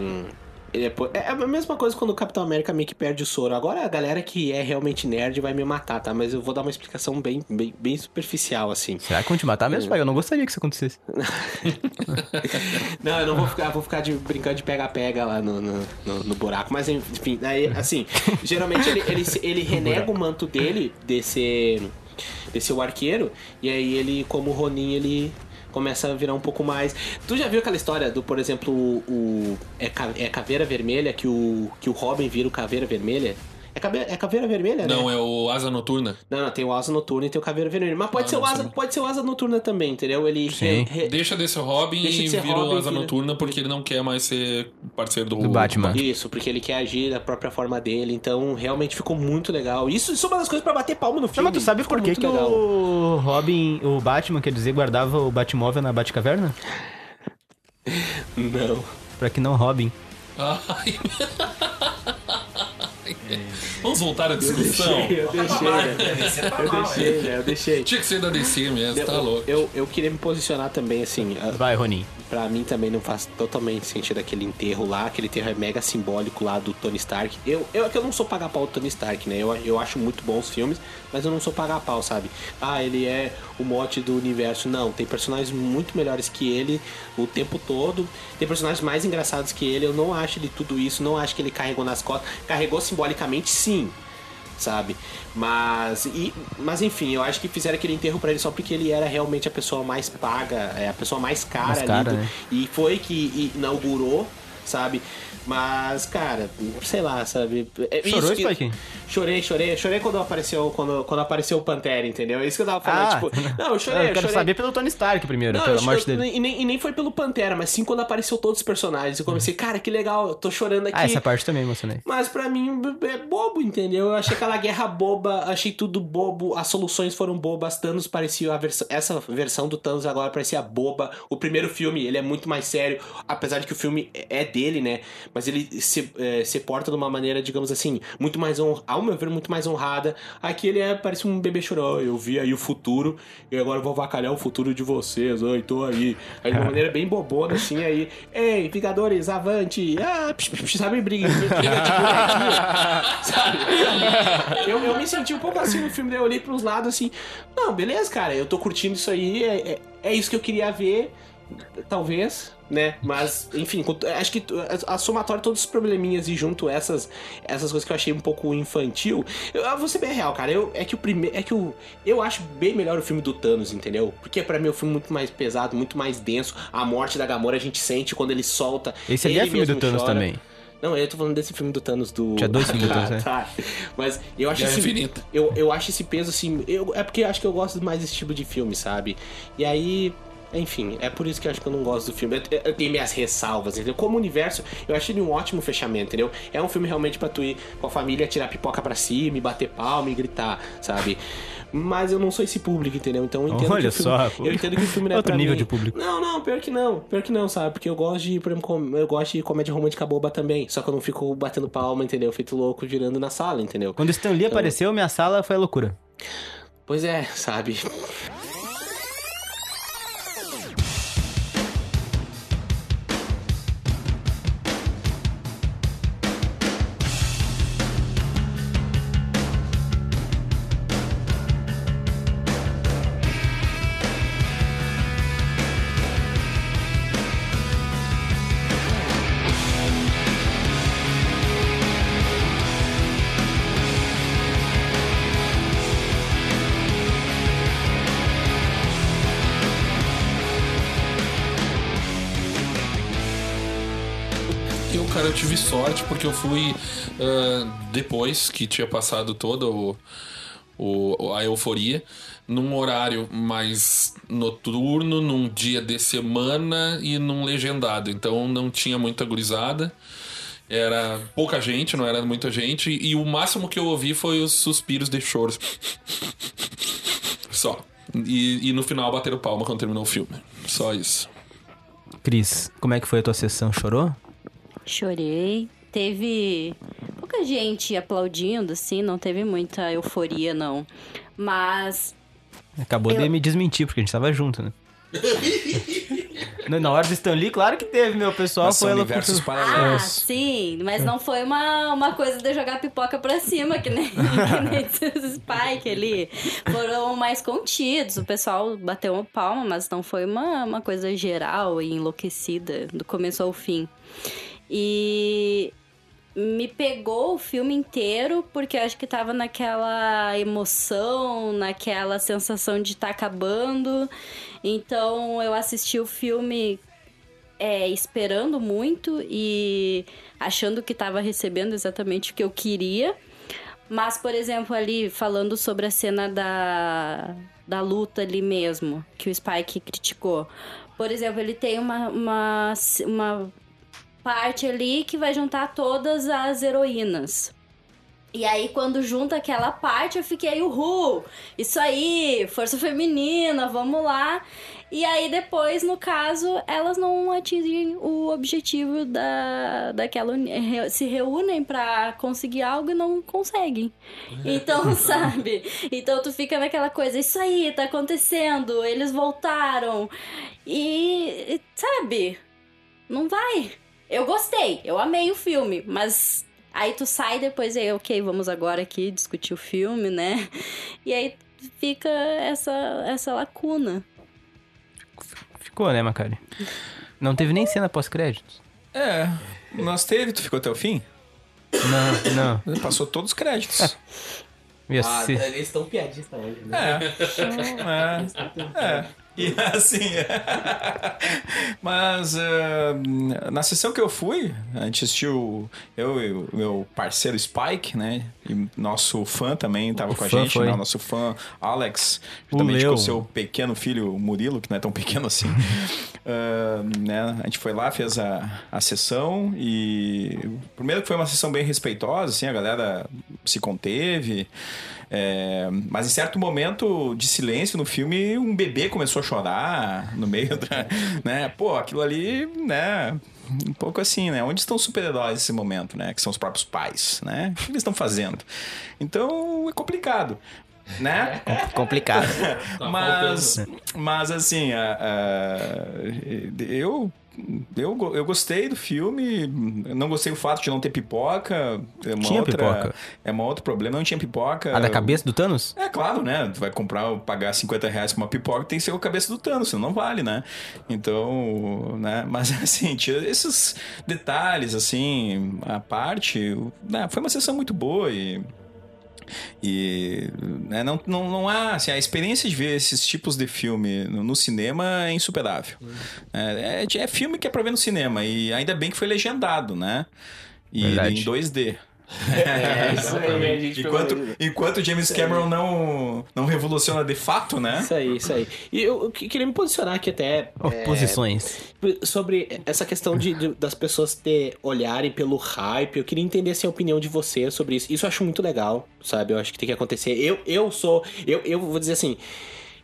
é, é a mesma coisa quando o Capitão América meio que perde o soro. Agora a galera que é realmente nerd vai me matar, tá? Mas eu vou dar uma explicação bem, bem, bem superficial, assim.
Será que vão te matar mesmo, pai? Eu não gostaria que isso acontecesse. (laughs)
Não, eu não vou ficar, vou ficar de, brincando de pega-pega lá no, no, no- no buraco. Mas enfim, aí, assim, geralmente ele, ele, ele (laughs) renega o manto dele de ser, de ser o arqueiro, e aí ele, como Ronin, ele começa a virar um pouco mais. Tu já viu aquela história do, por exemplo, o. o- é, é Caveira Vermelha, que o, que o Robin vira o Caveira Vermelha? É caveira, é caveira Vermelha, né?
Não, é o Asa Noturna.
Não, não, tem o Asa Noturna e tem o Caveira Vermelha. Mas pode,
Ah,
ser, o
não
asa, pode ser o Asa Noturna também, entendeu? Ele.
Sim.
re- re-
Deixa de ser Robin
Deixa de
e
ser
vira o Asa
vira-
Noturna porque ele não quer mais ser parceiro do,
Do Batman.
Isso, porque ele quer agir da própria forma dele, então realmente ficou muito legal. Isso, isso é uma das coisas pra bater palma no
Não,
filme.
mas tu sabe
Ficou
por que, que
legal.
o Robin, o Batman, quer dizer, guardava o Batmóvel na Batcaverna? (laughs)
Não.
Pra que não Robin.
Ai. (laughs) yeah. Vamos voltar à discussão.
Eu deixei, né? (laughs) Eu deixei, né? Eu deixei.
Tinha que ser da DC mesmo, tá
eu,
louco.
eu, eu queria me posicionar também, assim.
Vai, Ronin.
Pra mim também não faz totalmente sentido aquele enterro lá. Aquele enterro é mega simbólico lá do Tony Stark. Eu, eu, é que eu não sou pagar pau do Tony Stark, né? Eu, eu acho muito bons filmes, mas eu não sou pagar pau, sabe? Ah, ele é o mote do universo. Não, tem personagens muito melhores que ele o tempo todo. Tem personagens mais engraçados que ele. Eu não acho ele tudo isso. Não acho que ele carregou nas costas. Carregou simbolicamente, sim sabe? Mas, e, mas enfim, eu acho que fizeram aquele enterro pra ele só porque ele era realmente a pessoa mais paga, é a pessoa mais cara,
Mais cara,
do-
né?
e foi que inaugurou, sabe? Mas, cara, sei lá, sabe? É
Chorou,
isso que-? Chorei, chorei, chorei quando apareceu, quando, quando apareceu o Pantera, entendeu? É isso que eu tava falando,
Ah.
tipo, (laughs) não, eu chorei,
eu quero
chorei.
saber pelo Tony Stark primeiro,
Não,
pela
eu
morte
chorei-
dele.
E nem, e nem foi pelo Pantera, mas sim quando apareceu todos os personagens. Eu comecei, cara, que legal, eu tô chorando aqui.
Ah, essa parte também emocionei.
Mas pra mim é bobo, entendeu? Eu achei aquela guerra boba, achei tudo bobo, as soluções foram bobas, Thanos parecia a versão, essa versão do Thanos agora parecia boba. O primeiro filme, ele é muito mais sério, apesar de que o filme é dele, né? Mas ele se, é, se porta de uma maneira, digamos assim, muito mais honrada, ao meu ver, muito mais honrada. Aqui ele é, parece um bebê chorão. Eu vi aí o futuro e agora eu vou vacalhar o futuro de vocês. Oi, tô aí. Aí de uma (laughs) maneira bem bobona, assim, aí. Ei, Vingadores, avante! Ah, psh, psh, sabe, briga, briga de bonequinho, (laughs) sabe? Eu, eu me senti um pouco assim no filme, daí eu olhei pros lados assim. Não, beleza, cara, eu tô curtindo isso aí, é, é, é isso que eu queria ver. Talvez, né? Mas, enfim, acho que a, somatória de todos os probleminhas e junto essas, essas coisas que eu achei um pouco infantil. Eu, eu vou ser bem real, cara. Eu, é que o primeiro. É que o. Eu acho bem melhor o filme do Thanos, entendeu? Porque pra mim é um filme muito mais pesado, muito mais denso. A morte da Gamora a gente sente quando ele solta.
Esse ali é filme do Thanos
chora.
também.
Não, eu tô falando desse filme do Thanos do.
Tinha dois filmes do (laughs) Thanos,
Ah,
né?
tá. Mas eu acho esse. Eu, eu acho esse peso assim. Eu, é porque eu acho que eu gosto mais desse tipo de filme, sabe? E aí. Enfim, é por isso que eu acho que eu não gosto do filme. Eu, eu tenho minhas ressalvas, entendeu? Como universo, eu acho ele um ótimo fechamento, entendeu? É um filme realmente pra tu ir com a família, tirar pipoca pra cima, e bater palma e gritar, sabe? Mas eu não sou esse público, entendeu? Então eu entendo
Olha
que o filme,
só,
eu entendo que o filme não é
Outro nível
mim.
de público.
Não, não, pior que não. Pior que não, sabe? Porque eu gosto de, por exemplo, eu gosto de comédia romântica boba também. Só que eu não fico batendo palma, entendeu? Feito louco girando na sala, entendeu?
Quando Stan Lee apareceu, minha sala foi a loucura.
Pois é, sabe?
Eu, tive sorte porque eu fui ah, depois que tinha passado toda o, o- a euforia, num horário mais noturno, num dia de semana e num legendado. Então não tinha muita gurizada. Era pouca gente, não era muita gente. E o máximo que eu ouvi foi os suspiros de choros. Só. E, e no final bateram palma quando terminou o filme. Só isso.
Cris, como é que foi a tua sessão? Chorou?
Chorei. Teve pouca gente aplaudindo, assim, não teve muita euforia, não. Mas
Acabou de
Eu-
me desmentir, porque a gente tava junto, né? (laughs) Na- hora do Stan Lee, claro que teve, meu pessoal.
Mas são
foi ela
universos (laughs)
por-
Ah,
paralelos.
sim, mas não foi uma, uma coisa de jogar pipoca pra cima, que nem, (laughs) que nem esses Spike ali. Foram mais contidos, o pessoal bateu uma palma, mas não foi uma, uma coisa geral e enlouquecida, do começo ao fim. E me pegou o filme inteiro, porque eu acho que tava naquela emoção, naquela sensação de estar acabando. Então eu assisti o filme é, esperando muito e achando que estava recebendo exatamente o que eu queria. Mas, por exemplo, ali falando sobre a cena da, da luta ali mesmo, que o Spike criticou. Por exemplo, ele tem uma, uma, uma parte ali que vai juntar todas as heroínas. E aí, quando junta aquela parte, eu fiquei, uhul! Isso aí, força feminina, vamos lá. E aí, depois, no caso, elas não atingem o objetivo da, daquela. Se reúnem pra conseguir algo e não conseguem. Então, (laughs) sabe? Então, tu fica naquela coisa, isso aí, tá acontecendo, eles voltaram. E, sabe? Não vai. Eu gostei, eu amei o filme, mas aí tu sai depois e aí, ok, vamos agora aqui discutir o filme, né? E aí fica essa, essa lacuna.
Ficou, né, Macari? Não teve nem cena pós-créditos.
É, nós teve, tu ficou até o fim?
Não, não.
Passou todos os créditos.
Ia
Ah,
ser-
eles estão piadistas hoje, né?
É. é. é. E assim. (laughs) Mas eh, na sessão que eu fui, a gente assistiu eu e o meu parceiro Spike, né? E nosso fã também tava
O
com a gente, né? O nosso fã Alex,
O
justamente com
Leo.
o seu pequeno filho Murilo, que não é tão pequeno assim. Ah, (laughs) né? A gente foi lá, fez a, a sessão e. Primeiro que foi uma sessão bem respeitosa, assim, a galera se conteve. É, mas em certo momento de silêncio no filme, um bebê começou a chorar no meio da. (laughs) Né? Pô, aquilo ali, né? Um pouco assim, né? Onde estão os super-heróis nesse momento, né? Que são os próprios pais, né? O que eles estão fazendo? Então é complicado, né?
complicado. (laughs)
mas, mas assim, a- a- eu, eu, eu gostei do filme, não gostei do fato de não ter pipoca. É
Tinha
outra,
pipoca.
É um outro problema, não tinha pipoca.
A da cabeça do Thanos?
É claro, né? Tu vai comprar, pagar 50 reais por uma pipoca, tem que ser a cabeça do Thanos, senão não vale, né? Então, né? (laughs) Mas assim, esses detalhes, assim, a parte, né? foi uma sessão muito boa e. E né, não, não, não há. Assim, a experiência de ver esses tipos de filme no, no cinema é insuperável. É, é, é filme que é pra ver no cinema, e ainda bem que foi legendado, né? E
Verdade.
em 2D.
É, isso aí,
Enquanto, enquanto James Cameron não, não revoluciona de fato, né?
Isso aí, isso aí. E eu, eu que- queria me posicionar aqui até é,
Oposições.
sobre essa questão de, de- das pessoas ter olharem pelo hype. Eu queria entender assim, a opinião de você sobre isso. Isso eu acho muito legal, sabe? Eu acho que tem que acontecer. Eu, eu sou. Eu, eu vou dizer assim.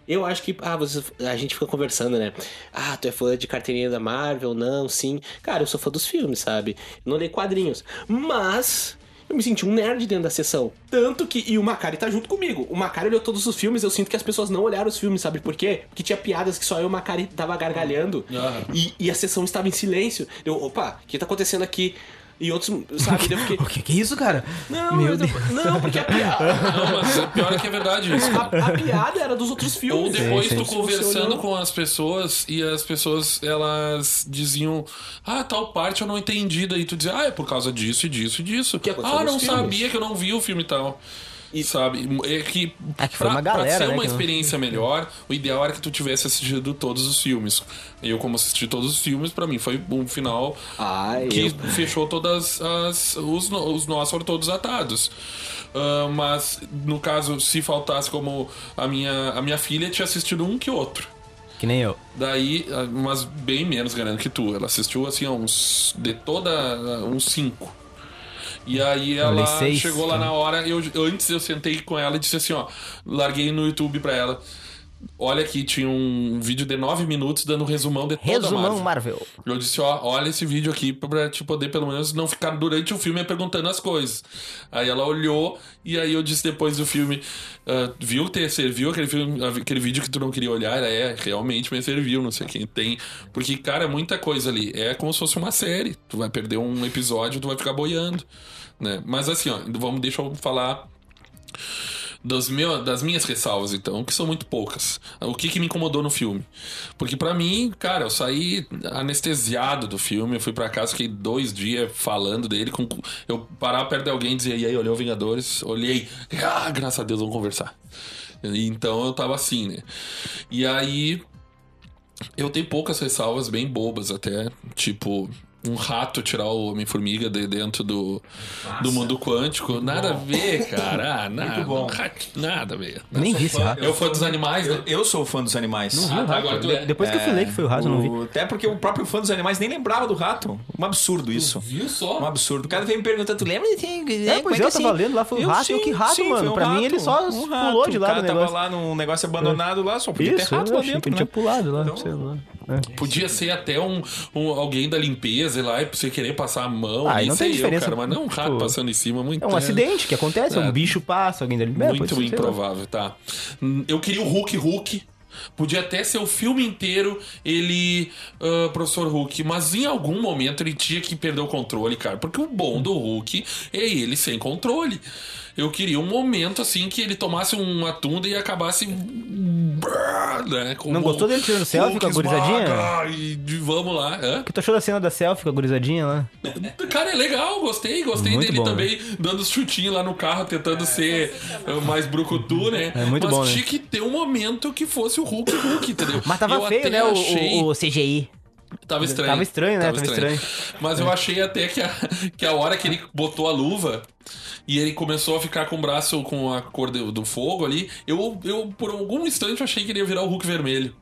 Eu acho que, ah, você- a gente fica conversando, né? Ah, tu é fã de carteirinha da Marvel? Não, sim. Cara, eu sou fã dos filmes, sabe? Eu não leio quadrinhos. Mas eu me senti um nerd dentro da sessão. Tanto que. E o Macari tá junto comigo. O Macari olhou todos os filmes, eu sinto que as pessoas não olharam os filmes, sabe por quê? Porque tinha piadas que só eu e o Macari tava gargalhando. E, e a sessão estava em silêncio. Eu, opa, o que tá acontecendo aqui? E outros, sabe? Eu fiquei.
O que, que é isso, cara?
Não,
Meu
eu- não, porque a piada. (laughs)
Não, mas pior é que é verdade isso.
A, a piada era dos outros
Ou
filmes.
depois
sim.
tu
Se você
conversando com as pessoas e as pessoas elas diziam: Ah, tal parte eu não entendi. Daí tu dizia: Ah, é por causa disso e disso e disso.
Que
Ah, não
filmes.
sabia que eu não vi o filme e tal. E sabe, é que,
É que foi
pra,
uma galera,
pra ser
né,
uma
que não-
experiência melhor, o ideal era que tu tivesse assistido todos os filmes. Eu, como assisti todos os filmes, pra mim foi um final
Ai,
que
eu-
fechou todas as os, os nós foram todos atados. Ah, mas no caso, se faltasse como a minha a minha filha tinha assistido um que outro.
Que nem eu.
Daí, ah, mas bem menos garanto que tu. Ela assistiu assim a uns de toda uns cinco. E aí ela
seis,
chegou lá
tá?
na hora, eu antes eu sentei com ela e disse assim, ó, larguei no YouTube pra ela. Olha aqui, tinha um vídeo de 9 minutos dando um resumão de toda
Resumão
Marvel.
Marvel.
Eu disse, ó, olha esse vídeo aqui pra te poder pelo menos não ficar durante o filme perguntando as coisas. Aí ela olhou e aí eu disse depois do filme, ah, viu ter serviu aquele filme, aquele vídeo que tu não queria olhar, Ela, é, realmente me serviu, não sei quem tem, porque cara, é muita coisa ali, é como se fosse uma série. Tu vai perder um episódio, tu vai ficar boiando, né? Mas assim, ó, vamos deixa eu falar das, meu, das minhas ressalvas, então, que são muito poucas. O que, que me incomodou no filme? Porque pra mim, cara, eu saí anestesiado do filme. Eu fui pra casa, fiquei dois dias falando dele. Com, eu parava perto de alguém e dizia, e aí, olhou Vingadores? Olhei, ah, graças a Deus, vamos conversar. Então eu tava assim, né? E aí. Eu tenho poucas ressalvas bem bobas até. Tipo, um rato tirar o Homem-Formiga de dentro do, do mundo quântico. Nada a ver, cara. Ah, nada,
bom.
um rato- nada a ver.
Nem vi esse rato.
Eu fui dos animais, né?
Eu, eu sou fã dos animais.
Ah, tá, agora tu é.
Depois que eu falei que foi o rato, eu não vi.
O- Até porque o próprio fã dos animais nem lembrava do rato. Um absurdo isso.
Viu
Um
só?
absurdo. O cara vem me perguntando, tu lembra? de-
É, pois é, eu tava lendo lá, foi o rato.
sim,
Eu, que rato,
sim,
mano?
um
Pra mim,
rato,
ele só
um
pulou de
O
lá
cara
do
tava lá num negócio abandonado lá, só podia ter rato lá dentro,
ele
né?
tinha pulado lá,
Então-
sei lá. É.
Podia ser até um, um- alguém da limpeza lá e você querer passar a mão.
Ah, não tem
sei eu,
diferença,
cara, mas não um rato
tipo,
passando em cima. Muito,
É um acidente que acontece,
É.
um bicho passa, alguém dali. É, pode
Muito improvável, tá. Eu queria o Hulk Hulk. Podia até ser o filme inteiro ele, ah, professor Hulk, mas em algum momento ele tinha que perder o controle, cara. Porque o bom do Hulk é ele sem controle. Eu queria um momento assim que ele tomasse uma tunda e acabasse. Né,
Não gostou dele tirando selfie com a gurizadinha?
E vamos lá. Hã?
O que tu achou da cena da selfie com a gurizadinha lá?
Cara, é legal, gostei, gostei
Muito
dele
bom,
também, dando os chutinhos lá no carro, tentando ser uh, mais brucutu, né?
É muito
Mas
bom, né?
tinha que ter um momento que fosse o Hulk Hulk, entendeu?
Mas tava
Eu
feio, né?
Achei...
O, o CGI.
Tava estranho.
Tava estranho, né? Tava estranho.
Mas eu achei até que a, que a hora que ele botou a luva e ele começou a ficar com o braço com a cor do, do fogo ali, eu, eu por algum instante achei que ele ia virar o Hulk vermelho.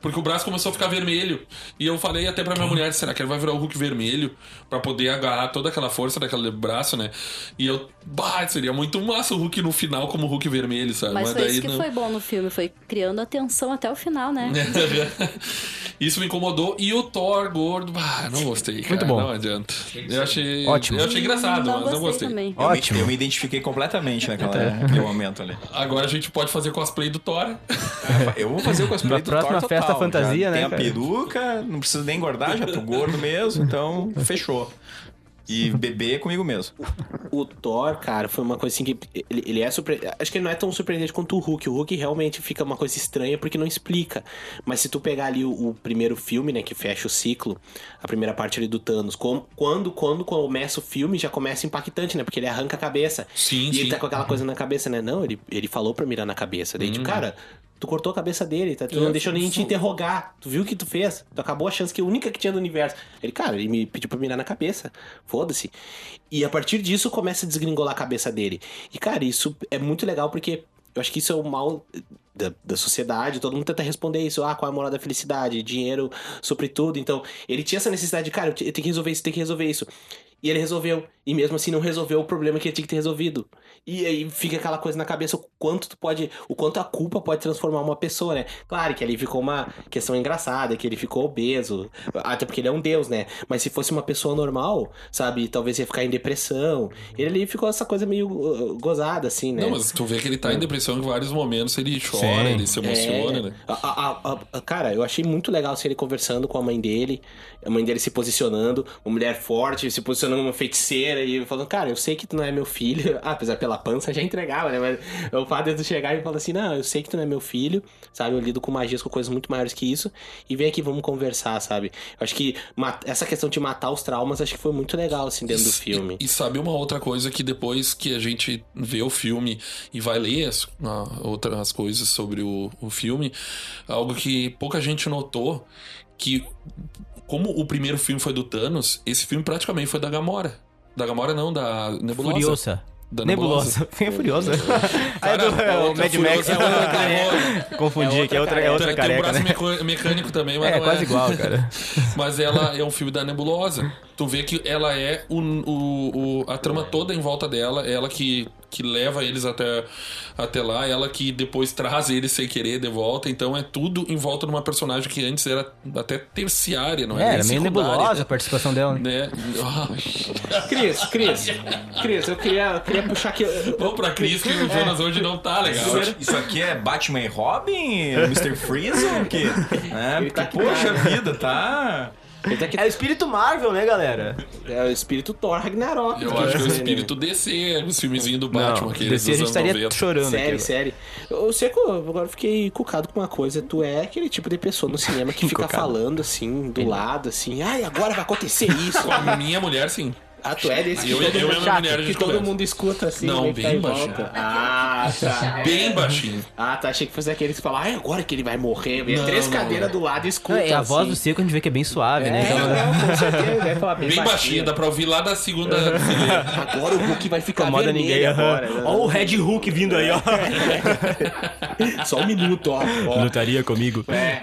Porque o braço começou a ficar vermelho. E eu falei até pra minha mulher, será que ele vai virar o Hulk vermelho? Pra poder agarrar toda aquela força daquele braço, né? E eu, bah, seria muito massa o Hulk no final como Hulk vermelho, sabe?
Mas foi isso que
não-
foi bom no filme, foi criando a tensão até o final, né? (laughs)
Isso me incomodou. E o Thor gordo, ah, não gostei. Cara,
Muito bom.
Não adianta. Eu achei.
Ótimo.
Eu achei engraçado,
não
mas não gostei.
também.
Eu me-
Ótimo.
Eu me identifiquei completamente naquela, naquele momento ali.
Agora a gente pode fazer cosplay do Thor.
Eu vou fazer o cosplay
Na
do
próxima
Thor
festa
total.
fantasia,
já
né,
Tem a
cara?
peruca, não preciso nem engordar, já tô gordo mesmo, então (laughs) fechou. E beber é comigo mesmo.
O Thor, cara, foi uma coisa assim que. Ele, ele é surpre... Acho que ele não é tão surpreendente quanto o Hulk. O Hulk realmente fica uma coisa estranha porque não explica. Mas se tu pegar ali o, o primeiro filme, né, que fecha o ciclo, a primeira parte ali do Thanos, com- quando, quando começa o filme, já começa impactante, né? Porque ele arranca a cabeça.
Sim,
e
sim.
ele tá com aquela coisa na cabeça, né? Não, ele, ele falou pra mirar na cabeça. Daí, tipo, cara. Tu cortou a cabeça dele, tá? Tu.
É,
não deixou nem te interrogar. Tu viu o que tu fez? Tu acabou a chance que a única que tinha do universo. Ele, cara, ele me pediu pra mirar na cabeça. Foda-se. E a partir disso começa a desgringolar a cabeça dele. E, cara, isso é muito legal porque eu acho que isso é o mal da, da sociedade. Todo mundo tenta responder isso. Ah, qual é a moral da felicidade? Dinheiro supre tudo. Então, ele tinha essa necessidade de, cara, eu te- eu tenho que resolver isso, tenho que resolver isso. E ele resolveu. E mesmo assim não resolveu o problema que ele tinha que ter resolvido. E aí fica aquela coisa na cabeça, quanto tu pode. O quanto a culpa pode transformar uma pessoa, né? Claro que ali ficou uma questão engraçada, que ele ficou obeso. Até porque ele é um deus, né? Mas se fosse uma pessoa normal, sabe, talvez ia ficar em depressão. Ele ali ficou essa coisa meio uh, gozada, assim, né?
Não, mas tu vê que ele tá em depressão em vários momentos, ele chora,
Sim.
ele se emociona,
É.
né?
A- a- a- a- cara, eu achei muito legal assim, ele conversando com a mãe dele, a mãe dele se posicionando, uma mulher forte, se posicionando como uma feiticeira e falando, cara, eu sei que tu não é meu filho. Ah, (laughs) apesar pela pança já entregava, né? Mas o fato de tu chegar e falar assim, não, eu sei que tu não é meu filho, sabe? Eu lido com magias, com coisas muito maiores que isso, e vem aqui, vamos conversar, sabe? Eu acho que essa questão de matar os traumas, acho que foi muito legal, assim, dentro do
E-
filme.
E, sabe uma outra coisa que depois que a gente vê o filme e vai ler as, a- outras coisas sobre o, o filme, algo que pouca gente notou, que como o primeiro filme foi do Thanos, esse filme praticamente foi da Gamora. Da Gamora não, da Nebulosa.
Furiosa.
Da
Nebulosa. Quem é Furiosa? (laughs) É
Cara,
do- é o
outra
Mad Max.
É outra (laughs)
Confundi, que é outra, é outra
tem um
careca,
braço
né?
mecânico também, mas
É,
não
quase igual, cara. (laughs)
Mas ela é um filme da Nebulosa. Tu vê que ela é o, o, o- a trama toda em volta dela, ela que, que leva eles até, até lá, ela que depois traz eles sem querer de volta. Então é tudo em volta de uma personagem que antes era até terciária, não
É,
é?
era meio nebulosa a participação dela. né?
Né?
Cris, Cris, Cris, eu queria, eu queria puxar aqui.
Vamos pra Cris que o Jonas hoje não tá legal.
Isso, isso aqui é Batman e Robin? Mr. Freeze ou o quê? (laughs) É, porque,
tá
poxa
na-
vida, tá...
Tá
É o espírito Marvel, né, galera?
É o espírito Thor Ragnarok.
Eu
que
acho que é o
né?
espírito DC, os filmezinhos do Batman,
Não,
aqueles
desse a gente
anos
estaria
90.
chorando
Série,
aqui.
série. Eu sei que eu agora fiquei cucado com uma coisa. Tu é aquele tipo de pessoa no cinema que (laughs) fica falando assim, do lado, assim, ai, agora vai acontecer isso.
Com a minha mulher, sim.
Ah, tu é desse
Eu-
todo,
eu e
mundo,
minha mulher, a
que todo
conversa.
mundo escuta assim,
Não,
que
bem
tá em
baixinho.
volta. Ah, tá.
Bem baixinho.
Ah, tá. Achei que fosse aqueles que falam, ai, agora que ele vai morrer. E
Não,
três
não,
cadeiras
não.
do lado e escuta.
É, a voz
assim.
do seco a gente vê que é bem suave, né?
É,
Então,
não, com certeza. Deve falar bem,
Bem baixinho, dá pra ouvir lá da segunda. (laughs)
Agora o Hulk vai ficar vermelho
ninguém.
agora. né?
Ó o Red Hulk vindo aí, ó. (laughs)
Só um minuto, ó. ó.
Lutaria comigo.
É.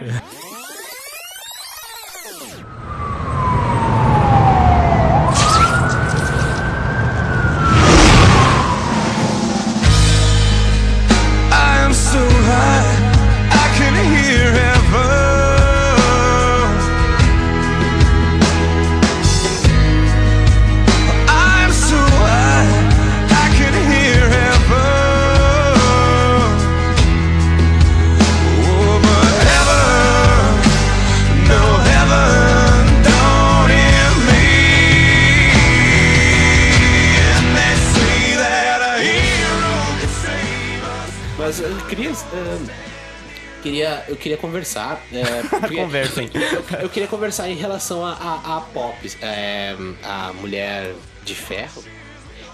queria, eu queria conversar. eh, porque-
Conversem.
Eu, eu queria conversar em relação a, a, a Pop, eh, a Mulher de Ferro.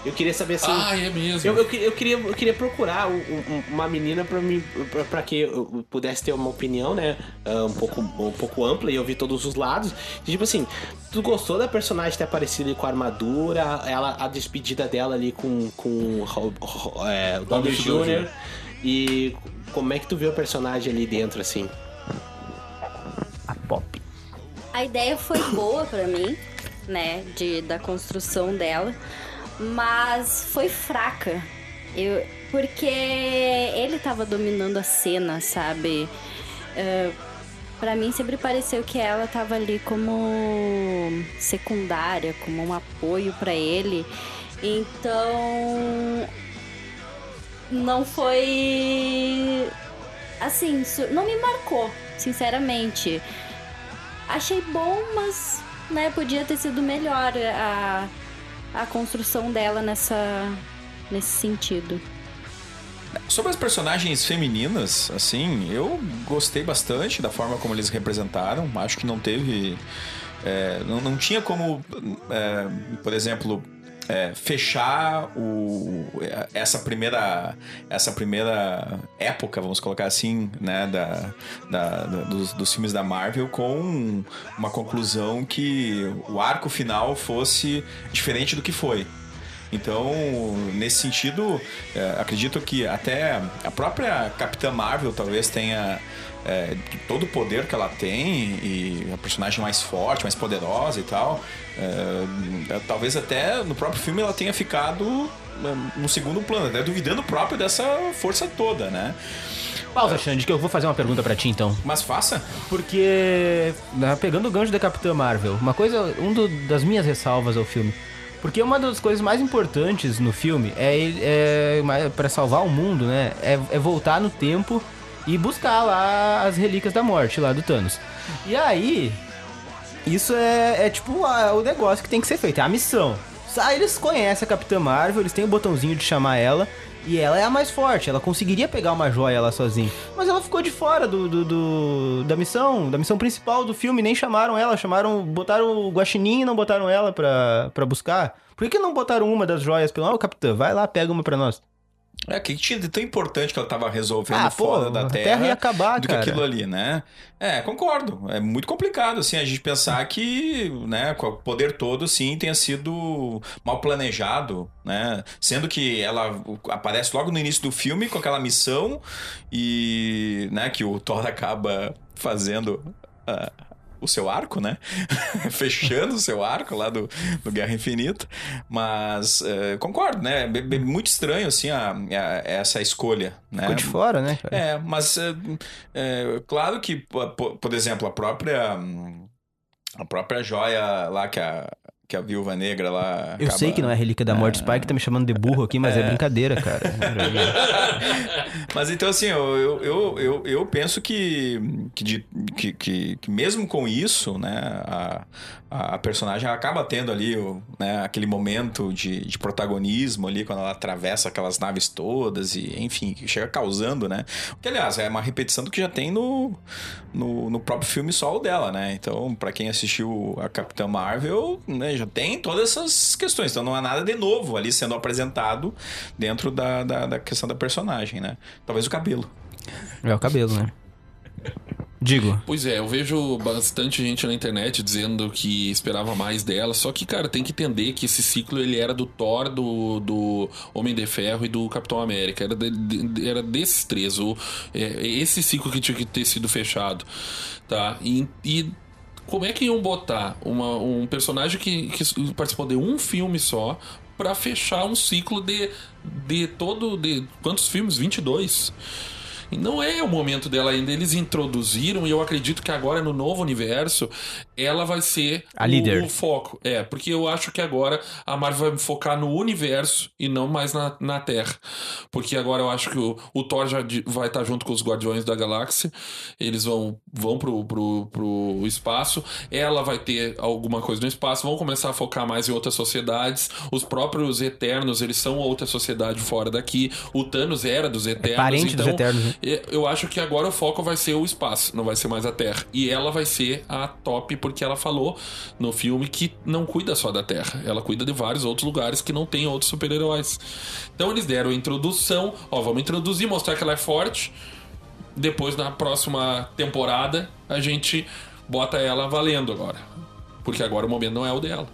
Eu queria saber assim.
Ah, é mesmo.
Eu, eu, eu queria, eu queria procurar um- um- uma menina pra, mim, pra, pra que eu pudesse ter uma opinião, né? ah, Um pouco, um pouco ampla e ouvir todos os lados. E, tipo assim, tu gostou da personagem ter aparecido ali com a armadura, ela, a despedida dela ali com, com é, o Downey Jr. E como é que tu viu o personagem ali dentro, assim?
A pop.
A ideia foi boa pra mim, né, de, da construção dela, mas foi fraca. Eu, porque ele tava dominando a cena, sabe? Uh, para mim sempre pareceu que ela tava ali como secundária, como um apoio pra ele. Então não foi assim, não me marcou, sinceramente. Achei bom, mas né, podia ter sido melhor a, a construção dela nessa, nesse sentido.
Sobre as personagens femininas, assim, eu gostei bastante da forma como eles representaram. Acho que não teve. é, não, não tinha como, é, por exemplo, é, fechar o, essa primeira essa primeira época, vamos colocar assim, né, da, da- da- dos, dos filmes da Marvel com uma conclusão que o arco final fosse diferente do que foi. Então, nesse sentido, é, acredito que até a própria Capitã Marvel talvez tenha é, todo o poder que ela tem e a personagem mais forte, mais poderosa e tal. É, é, talvez até no próprio filme ela tenha ficado é, no segundo plano, até duvidando próprio dessa força toda, né?
Pausa, Xande, que eu vou fazer uma pergunta pra ti então.
Mas faça.
Porque, né, pegando o gancho da Capitã Marvel, uma coisa, um do- das minhas ressalvas ao filme. Porque uma das coisas mais importantes no filme é, é para salvar o mundo, né? É, é voltar no tempo e buscar lá as relíquias da morte lá do Thanos. E aí, isso é, é tipo a- o negócio que tem que ser feito, é a missão. Aí eles conhecem a Capitã Marvel, eles têm o botãozinho de chamar ela. E ela é a mais forte, ela conseguiria pegar uma joia lá sozinha. Mas ela ficou de fora do, do- do- da missão, da missão principal do filme. Nem chamaram ela, chamaram. Botaram o Guaxinim e não botaram ela pra, pra buscar. Por que, não botaram uma das joias pelo. Ó, Capitã, vai lá, pega uma pra nós.
É, que tinha de tão importante que ela tava resolvendo
Ah, pô,
fora da
a
Terra,
Terra acabar,
do
cara.
que aquilo ali, né? É, concordo. É muito complicado, assim, a gente pensar que, né, com o poder todo, sim, tenha sido mal planejado, né? Sendo que ela aparece logo no início do filme com aquela missão e, né, que o Thor (laughs) acaba fazendo a, o seu arco, né? (laughs) Fechando o seu arco lá do, do Guerra Infinita. Mas é, concordo, né? É muito estranho, assim, a, a- essa escolha, né?
Ficou de fora, né, cara?
É, mas é, é, claro que, po- po- por exemplo, a própria a própria joia lá que a, que a viúva negra lá.
Eu
acaba-
sei que não é relíquia da morte, Spike tá me chamando de burro aqui, mas é, brincadeira, cara. (laughs)
Mas então, assim, eu, eu, eu, eu, eu penso que, que, que, que, que mesmo com isso, né, a, a personagem acaba tendo ali o, né, aquele momento de, de protagonismo ali, quando ela atravessa aquelas naves todas e, enfim, que chega causando, né? Que, aliás, é uma repetição do que já tem no, no, no próprio filme solo dela, né? Então, pra quem assistiu a Capitã Marvel, né, já tem todas essas questões. Então, não há nada de novo ali sendo apresentado dentro da, da, da questão da personagem, né? Talvez o cabelo.
É o cabelo, né? Digo,
Pois é, eu vejo bastante gente na internet dizendo que esperava mais dela, só que, cara, tem que entender que esse ciclo ele era do Thor, do, do Homem de Ferro e do Capitão América. Era, de- de- era desses três. O, é, esse ciclo que tinha que ter sido fechado. Tá? E, e como é que iam botar uma- um personagem que, que participou de um filme só pra fechar um ciclo de, de todo. de quantos filmes? 22. E não é o momento dela ainda. Eles introduziram, e eu acredito que agora no novo universo, ela vai ser
A
o,
líder.
o foco. É, porque eu acho que agora a Marvel vai focar no universo e não mais na, na Terra. Porque agora eu acho que o, o Thor já vai estar junto com os Guardiões da Galáxia. Eles vão, vão pro, pro, pro espaço. Ela vai ter alguma coisa no espaço. Vão começar a focar mais em outras sociedades. Os próprios Eternos, eles são outra sociedade fora daqui. O Thanos era dos Eternos.
parente dos
então,
Eternos, né?
Eu acho que agora o foco vai ser o espaço, não vai ser mais a Terra. E ela vai ser a top, porque ela falou no filme que não cuida só da Terra. Ela cuida de vários outros lugares que não tem outros super-heróis. Então eles deram a introdução, ó, vamos introduzir, mostrar que ela é forte. Depois, na próxima temporada, a gente bota ela valendo agora. Porque agora o momento não é o dela.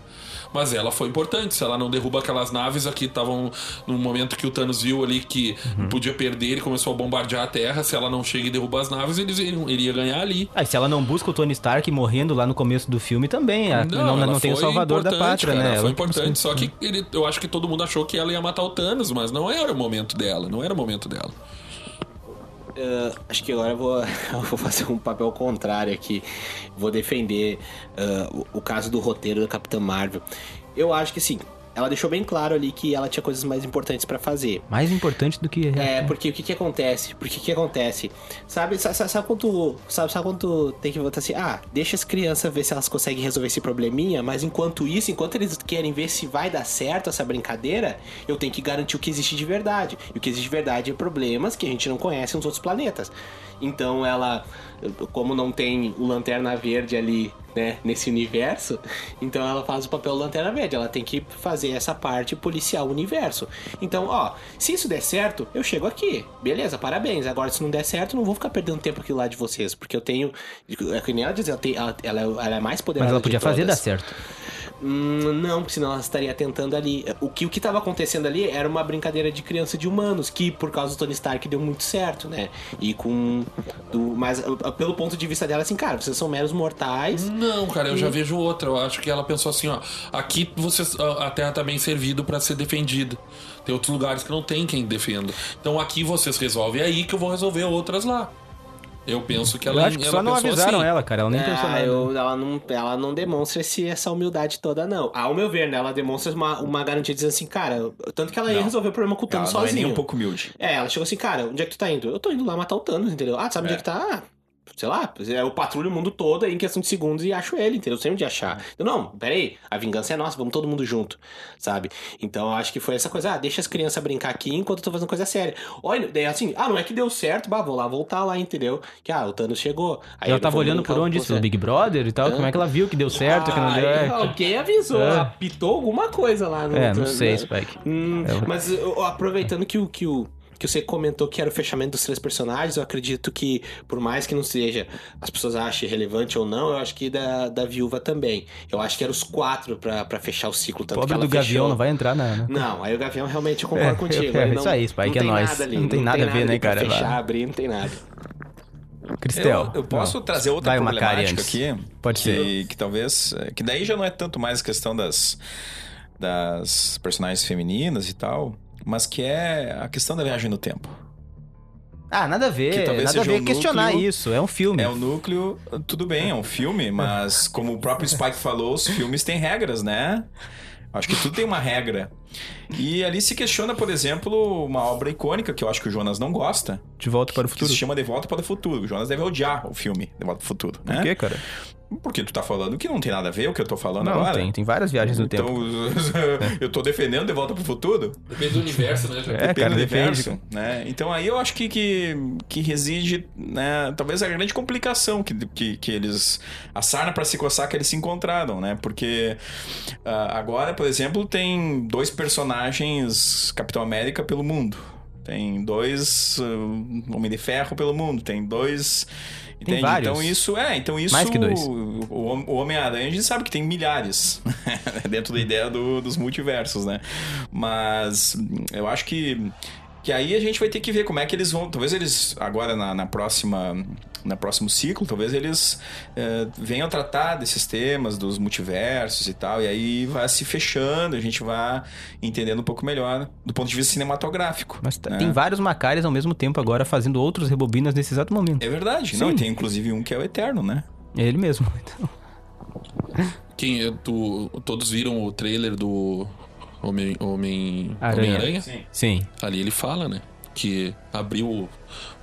Mas ela foi importante. Se ela não derruba aquelas naves aqui, estavam no momento que o Thanos viu ali que podia perder, ele começou a bombardear a Terra. Se ela não chega e derruba as naves, iriam, ele ia ganhar ali.
ah, e se ela não busca o Tony Stark morrendo lá no começo do filme também, a- não, não,
ela
tem o salvador da pátria,
cara,
né?
Ela foi
Ela-
importante, só que ele, eu acho que todo mundo achou que ela ia matar o Thanos, mas não era o momento dela, não era o momento dela.
Ah, acho que agora eu vou, (laughs) eu vou fazer um papel contrário aqui. Vou defender o, o caso do roteiro da Capitã Marvel. Eu acho que assim, ela deixou bem claro ali que ela tinha coisas mais importantes pra fazer.
Mais importante do que...
É, porque o que que acontece? Porque o que acontece? Sabe, sabe, sabe, quando tu, sabe, sabe quando tu tem que votar assim, ah, deixa as crianças ver se elas conseguem resolver esse probleminha, mas enquanto isso, enquanto eles querem ver se vai dar certo essa brincadeira, eu tenho que garantir o que existe de verdade. E o que existe de verdade é problemas que a gente não conhece nos outros planetas. Então ela, como não tem o Lanterna Verde ali, né, nesse universo, então ela faz o papel Lanterna Verde. Ela tem que fazer essa parte policial universo. Então, ó, se isso der certo, eu chego aqui. Beleza, parabéns. Agora, se não der certo, não vou ficar perdendo tempo aqui lá de vocês, porque eu tenho. É que nem ela diz, ela, tem- ela, ela, ela é mais poderosa.
Mas ela podia fazer dar certo.
Hum, não, porque senão ela estaria tentando ali. O que o que estava acontecendo ali era uma brincadeira de criança de humanos, que por causa do Tony Stark deu muito certo, né? E com. Do, mas uh, pelo ponto de vista dela, assim, cara, vocês são meros mortais.
Não, cara, eu já vejo outra. Eu acho que ela pensou assim, ó, aqui vocês, a a Terra tá bem servida pra ser defendida. Tem outros lugares que não tem quem defenda. Então aqui vocês resolvem, é aí que eu vou resolver outras lá. Eu penso que ela
Eu acho que
ela
só não
pensou
avisaram
assim.
ela, cara. Ela nem pensou
Ah,
nada.
eu- ela, não, ela não demonstra esse, essa humildade toda, não. Ao meu ver, né? Ela demonstra uma, uma garantia dizendo assim, cara, tanto que ela ia
Não.
resolver o problema com o
Ela
Thanos
não é
sozinha.
nem um pouco humilde.
É, ela chegou assim, cara, onde é que tu tá indo? Eu tô indo lá matar o Thanos, entendeu? Ah, tu sabe onde é que tá? Ah, sei lá, eu patrulho o mundo todo aí em questão de segundos e acho ele, entendeu? Eu sei onde achar. Eu, não, peraí, a vingança é nossa, vamos todo mundo junto, sabe? Então eu acho que foi essa coisa, ah, deixa as crianças brincar aqui enquanto eu tô fazendo coisa séria. Olha, daí assim, ah, não é que deu certo, bah, vou lá voltar lá, entendeu? Que, ah, o Thanos chegou. Aí
ela
eu
tava olhando por onde isso?
você.
O Big Brother e tal? Como é que ela viu que deu certo, que não deu?
Aí
É,
Alguém avisou,
É.
apitou alguma coisa lá no
É, não
no-
sei,
né?
Spike.
Hum,
É.
Mas aproveitando que o que o que você comentou que era o fechamento dos três personagens, eu acredito que, por mais que não seja, as pessoas achem relevante ou não, eu acho que da, da viúva também. Eu acho que eram os quatro pra, pra fechar o ciclo. Tanto
Pobre
que ela
do Gavião
fechou.
não vai entrar na... na-
Não, aí o Gavião realmente eu concordo
É,
contigo.
é,
ele
isso
não-
aí, Spike,
não
é nóis.
Ali,
Não tem nada a ver, né, cara?
Fechar, abrir, não tem nada.
Cristel.
Eu, eu posso
Não.
trazer outra
Vai,
problemática aqui?
Pode
que,
ser.
Que talvez... Que daí já não é tanto mais questão das, das personagens femininas e tal, mas que é a questão da viagem no tempo.
Ah, nada a ver.
Que talvez
Nada a
seja
ver
o
questionar
núcleo-
isso. É um filme.
É o núcleo, tudo bem, é um filme, mas (laughs) como o próprio Spike falou, os filmes têm regras, né? Acho que tudo tem uma regra. E ali se questiona, por exemplo, uma obra icônica que eu acho que o Jonas não gosta,
De volta para o
que
futuro.
se chama De Volta para o Futuro. O Jonas deve odiar o filme De Volta para o Futuro, né?
Por quê, cara?
Porque tu tá falando que não tem nada a ver o que eu tô falando
Não,
agora.
tem. Tem várias viagens no
Então,
tempo. (laughs)
eu tô defendendo De Volta para o Futuro?
Depende do universo, né? (laughs)
É,
Depende
cara,
do
depende.
universo, né? Então aí eu acho que, que, que reside, né, talvez a grande complicação que, que, que eles... A sarna para se coçar que eles se encontraram, né? Porque ah, agora, por exemplo, tem dois personagens Capitão América pelo mundo. Tem dois ah, Homem de Ferro pelo mundo. Tem dois... Entende?
vários.
Então isso é, então isso
Mais que dois.
o, o Homem-Aranha a gente sabe que tem milhares (laughs) dentro da ideia do- dos multiversos, né? Mas eu acho que que aí a gente vai ter que ver como é que eles vão. Talvez eles, agora na, na próxima. Na próximo ciclo, talvez eles eh, venham tratar desses temas, dos multiversos e tal, e aí vai se fechando, a gente vai entendendo um pouco melhor do ponto de vista cinematográfico.
Mas tá-
né?
tem vários Macares ao mesmo tempo agora fazendo outros rebobinas nesse exato momento.
É verdade, não, e tem inclusive um que é o Eterno, né?
É ele mesmo. (laughs) Então,
Quem, é, tu, todos viram o trailer do Homem, Homem,
Aranha.
Homem-Aranha?
sim.
Ali ele fala, né? Que abriu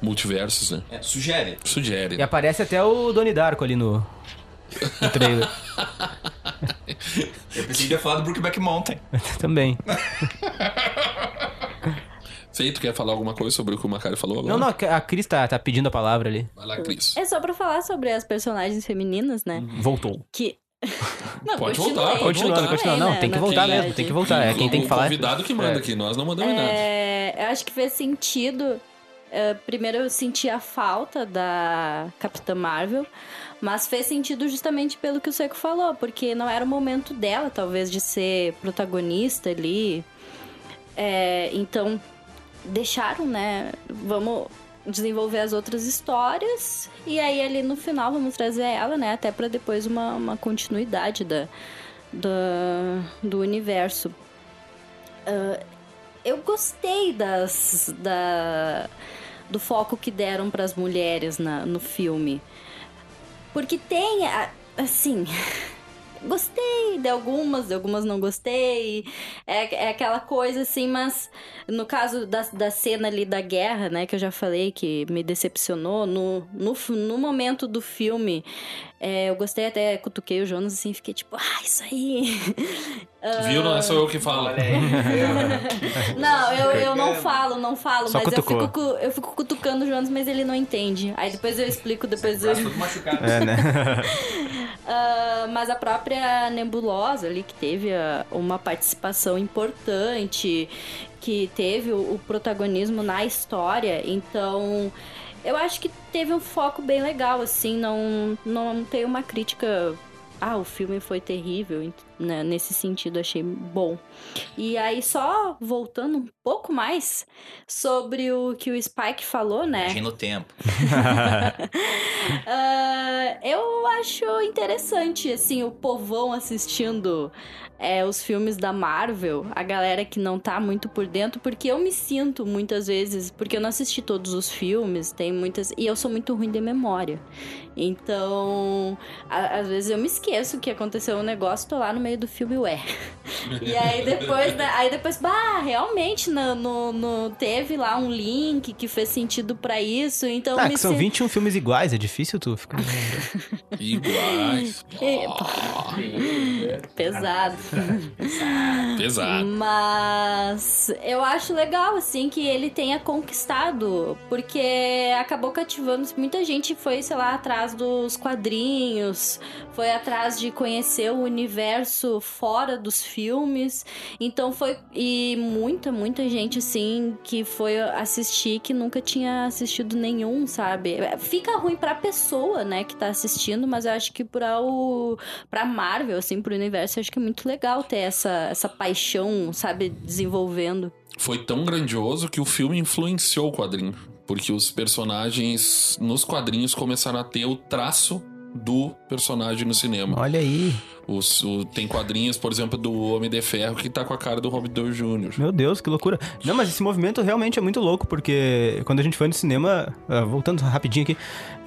multiversos, né?
É, sugere.
Sugere.
E aparece até o Doni Darko ali no, no trailer.
Eu pensei que ia falar do Brookback Mountain. (laughs)
Também.
Sei, tu quer falar alguma coisa sobre o que o Macari falou agora?
Não, não, a Cris tá, tá pedindo a palavra ali.
Vai lá, Cris.
É só pra falar sobre as personagens femininas, né?
Voltou.
Que. (laughs) Não,
Pode voltar, pode
Continuando,
voltar.
continuando. Não,
né,
tem que voltar
verdade.
mesmo, tem que voltar. É quem tem que
o
falar.
convidado que manda
É.
aqui, nós não mandamos nada.
É, eu acho que fez sentido. é, primeiro eu senti a falta da Capitã Marvel, mas fez sentido justamente pelo que o Seco falou, porque não era o momento dela, talvez, de ser protagonista ali. É, então, deixaram, né? Vamos desenvolver as outras histórias e aí ali no final vamos trazer ela, né? Até pra depois uma, uma continuidade da, da, do universo. Ah, eu gostei das, da, do foco que deram para as mulheres na, no filme. Porque tem, assim. (laughs) Gostei de algumas, de algumas não gostei. É, é aquela coisa assim, mas no caso da, da cena ali da guerra, né, que eu já falei que me decepcionou, no, no, no momento do filme, é, eu gostei até, cutuquei o Jonas assim, fiquei tipo, ah, isso aí.
Viu? Não é só eu que falo. (laughs) (laughs)
Não, eu, eu não falo, não falo,
Só
mas eu fico, eu fico cutucando o Jonas, mas ele não entende. Aí depois eu explico, depois eu...
É, né? (laughs)
Ah, mas a própria Nebulosa ali, que teve ah, uma participação importante, que teve o, o protagonismo na história, então eu acho que teve um foco bem legal, assim, não, não tem uma crítica. Ah, o filme foi terrível, né, nesse sentido, achei bom. E aí, só voltando um pouco mais sobre o que o Spike falou, né?
Viagem no tempo. (laughs) (laughs)
Ah, eu acho interessante, assim, o povão assistindo é, os filmes da Marvel, a galera que não tá muito por dentro, porque eu me sinto muitas vezes, porque eu não assisti todos os filmes, tem muitas. E eu sou muito ruim de memória. Então, a- às vezes eu me esqueço que aconteceu um negócio, tô lá no meio do filme, ué. E aí depois, né, aí depois, bah, realmente no, no- no- teve lá um link que fez sentido pra isso, então
Ah,
me
que são
sen-
21 filmes iguais, é difícil tu ficar. (laughs)
Iguais.
Pesado.
Pesado.
Mas eu acho legal, assim, que ele tenha conquistado, porque acabou cativando muita gente. Foi, sei lá, atrás dos quadrinhos, foi atrás de conhecer o universo fora dos filmes. Então foi. E muita, muita gente, assim, que foi assistir que nunca tinha assistido nenhum, sabe? Fica ruim pra pessoa, né, que tá assistindo, mas eu acho que pra, o, pra Marvel, assim, pro universo, eu acho que é muito legal ter essa, essa paixão, sabe, desenvolvendo.
Foi tão grandioso que o filme influenciou o quadrinho. Porque os personagens nos quadrinhos começaram a ter o traço do personagem no cinema.
Olha aí.
Os, o- tem quadrinhos, por exemplo, do Homem de Ferro que tá com a cara do Robert Downey Jr.
Meu Deus, que loucura. Não, mas esse movimento realmente é muito louco, porque quando a gente foi no cinema, ah, voltando rapidinho aqui,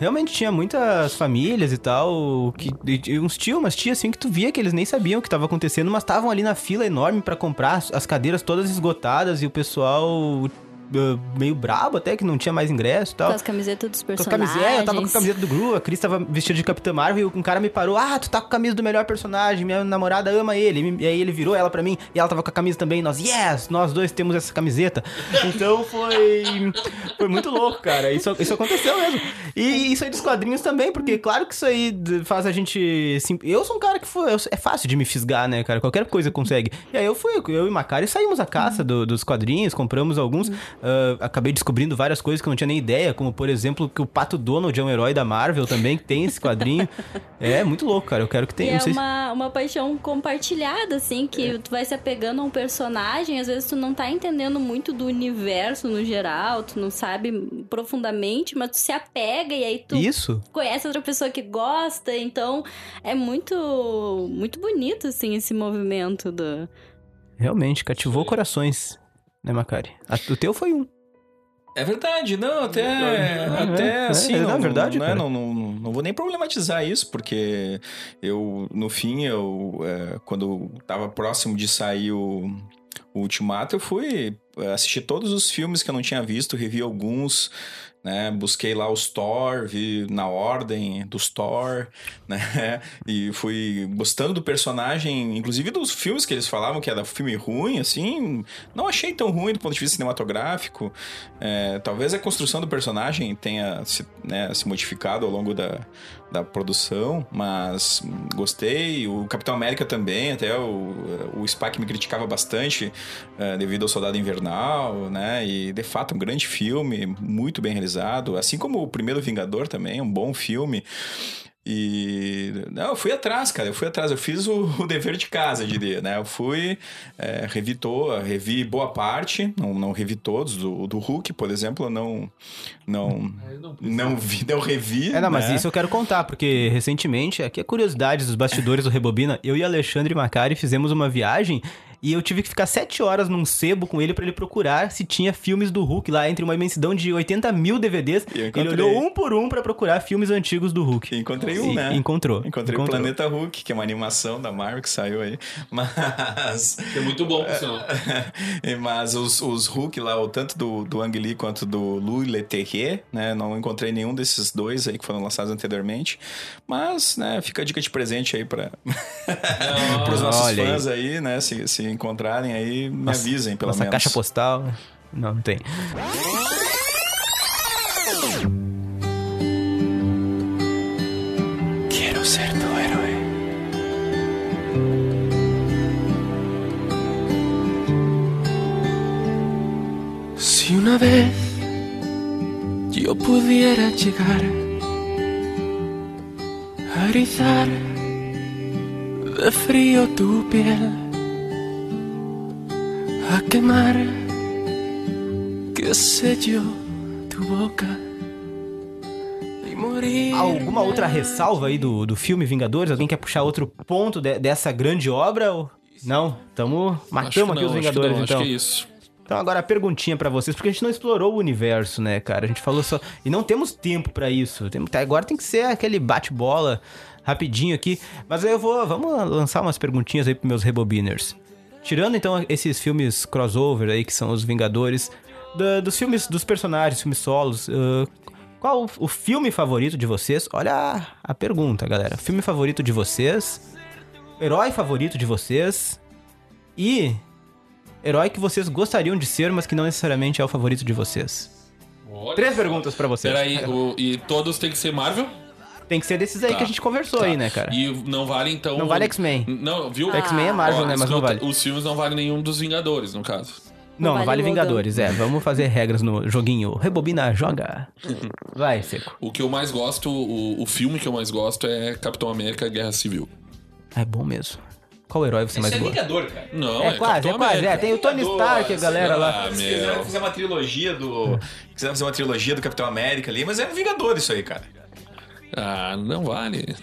realmente tinha muitas famílias e tal, que, e- uns tios, umas tias assim, que tu via que eles nem sabiam o que estava acontecendo, mas estavam ali na fila enorme pra comprar, as cadeiras todas esgotadas e o pessoal ah, meio brabo até, que não tinha mais ingresso e tal.
Com as camisetas dos
Com a
personagens.
camiseta, eu tava com a camiseta do Gru, a Cris tava vestida de Capitã Marvel e um cara me parou. Ah, tu tá com a camisa do melhor personagem, minha namorada ama ele. E aí ele virou ela pra mim e ela tava com a camisa também. Nós, yes, nós dois temos essa camiseta. (laughs) Então foi. Foi muito louco, cara. Isso, isso aconteceu mesmo. E isso aí dos quadrinhos também, porque claro que isso aí faz a gente. sim- Eu sou um cara que foi. É fácil de me fisgar, né, cara? Qualquer coisa consegue. E aí eu fui, eu e Macari saímos à caça do- dos quadrinhos, compramos alguns. Ah, acabei descobrindo várias coisas que eu não tinha nem ideia, como por exemplo que o Pato Donald é um herói da Marvel também, que tem esse quadrinho. (laughs) é muito louco, cara. Eu quero que tenha.
é
sei se-
uma, uma paixão compartilhada, assim, que
É.
tu vai se apegando a um personagem, às vezes tu não tá entendendo muito do universo no geral, tu não sabe profundamente, mas tu se apega e aí tu
Isso.
conhece outra pessoa que gosta, então é muito muito bonito, assim, esse movimento do...
Realmente, cativou corações, né, Macari? A- O teu foi um.
É verdade, não, até, até
é,
assim,
é,
não,
não, é verdade,
não, né, não, não, não vou nem problematizar isso, porque eu, no fim, eu, é, quando tava próximo de sair o, o Ultimato, eu fui é, assistir todos os filmes que eu não tinha visto, revi alguns, né, busquei lá os Thor, vi na ordem dos Thor, (laughs) né, e fui gostando do personagem, inclusive dos filmes que eles falavam que era filme ruim, assim, não achei tão ruim do ponto de vista cinematográfico, é, talvez a construção do personagem tenha se, né, se modificado ao longo da, da produção, mas gostei. O Capitão América também, até o, o Spack me criticava bastante é, devido ao Soldado Invernal, né? E de fato, um grande filme, muito bem realizado. Assim como o primeiro Vingador também, um bom filme. E não, eu fui atrás, cara. Eu fui atrás. Eu fiz o, o dever de casa, eu diria, né? Eu fui, é, revi, to, revi boa parte, não, não revi todos. Do, do Hulk, por exemplo, eu não, não, não vi, não revi.
É, não, mas
né?
isso eu quero contar, porque recentemente, aqui é curiosidade dos bastidores do Rebobina, eu e Alexandre Macari fizemos uma viagem e eu tive que ficar sete horas num sebo com ele pra ele procurar se tinha filmes do Hulk lá, entre uma imensidão de 80 mil DVDs.
E
Ele olhou um por um pra procurar filmes antigos do Hulk.
Encontrei um,
E-
né?
Encontrou.
Encontrei
encontrou.
o Planeta Hulk, que é uma animação da Marvel que saiu aí. (laughs) Mas.
É muito bom, por sinal. (laughs)
Mas os, os Hulk lá, o tanto do, do Ang Lee quanto do Louis Leterrier, né? Não encontrei nenhum desses dois aí que foram lançados anteriormente. Mas, né, fica a dica de presente aí para (laughs) os nossos
Olha aí.
fãs aí, né? Se, se encontrarem aí, me
Nossa-
avisem, pelo
Nossa
menos.
caixa postal. Não, não tem.
Quiero ser tu héroe. Si una vez yo pudiera llegar a rizar de frío tu piel, a quemar, qué sé yo, tu boca.
Alguma outra ressalva aí do, do filme Vingadores? Alguém quer puxar outro ponto de- dessa grande obra? Ou... Não? Tamo matamos aqui
não,
os Vingadores,
não,
então.
Acho que é isso.
Então agora a perguntinha pra vocês, porque a gente não explorou o universo, né, cara? A gente falou só e não temos tempo pra isso. Tem- Agora tem que ser aquele bate-bola rapidinho aqui. Mas aí eu vou, vamos lançar umas perguntinhas aí pros meus rebobiners. Tirando então esses filmes crossover aí que são os Vingadores, da- dos filmes dos personagens, filmes solos, ah, qual o, filme favorito de vocês? Olha a, a pergunta, galera. Filme favorito de vocês? Herói favorito de vocês? E herói que vocês gostariam de ser, mas que não necessariamente é o favorito de vocês.
Olha
Três perguntas pra vocês.
Peraí, o- e todos tem que ser Marvel?
Tem que ser desses aí
Tá.
que a gente conversou
Tá.
aí, né, cara?
E não vale então.
Não vale X-Men.
Não, viu?
X-Men é Marvel,
Ó,
né? Mas não vale.
Os filmes não valem nenhum dos Vingadores, no caso.
Não, não
vale
vale. Vingadores, é. Vamos fazer regras no joguinho. Rebobina, joga. (laughs) Vai, Seco.
O que eu mais gosto, o, o filme que eu mais gosto é Capitão América Guerra Civil.
É bom mesmo. Qual herói você mais
Esse é
gosta?
Vingador, cara.
Não,
É quase, é
Capitão
quase. É, tem o Tony Stark, a galera
sei
lá.
Ah,
Se quiser fazer uma trilogia do. Quiser fazer uma trilogia do Capitão América ali, mas é um Vingador isso aí, cara.
Ah, não vale.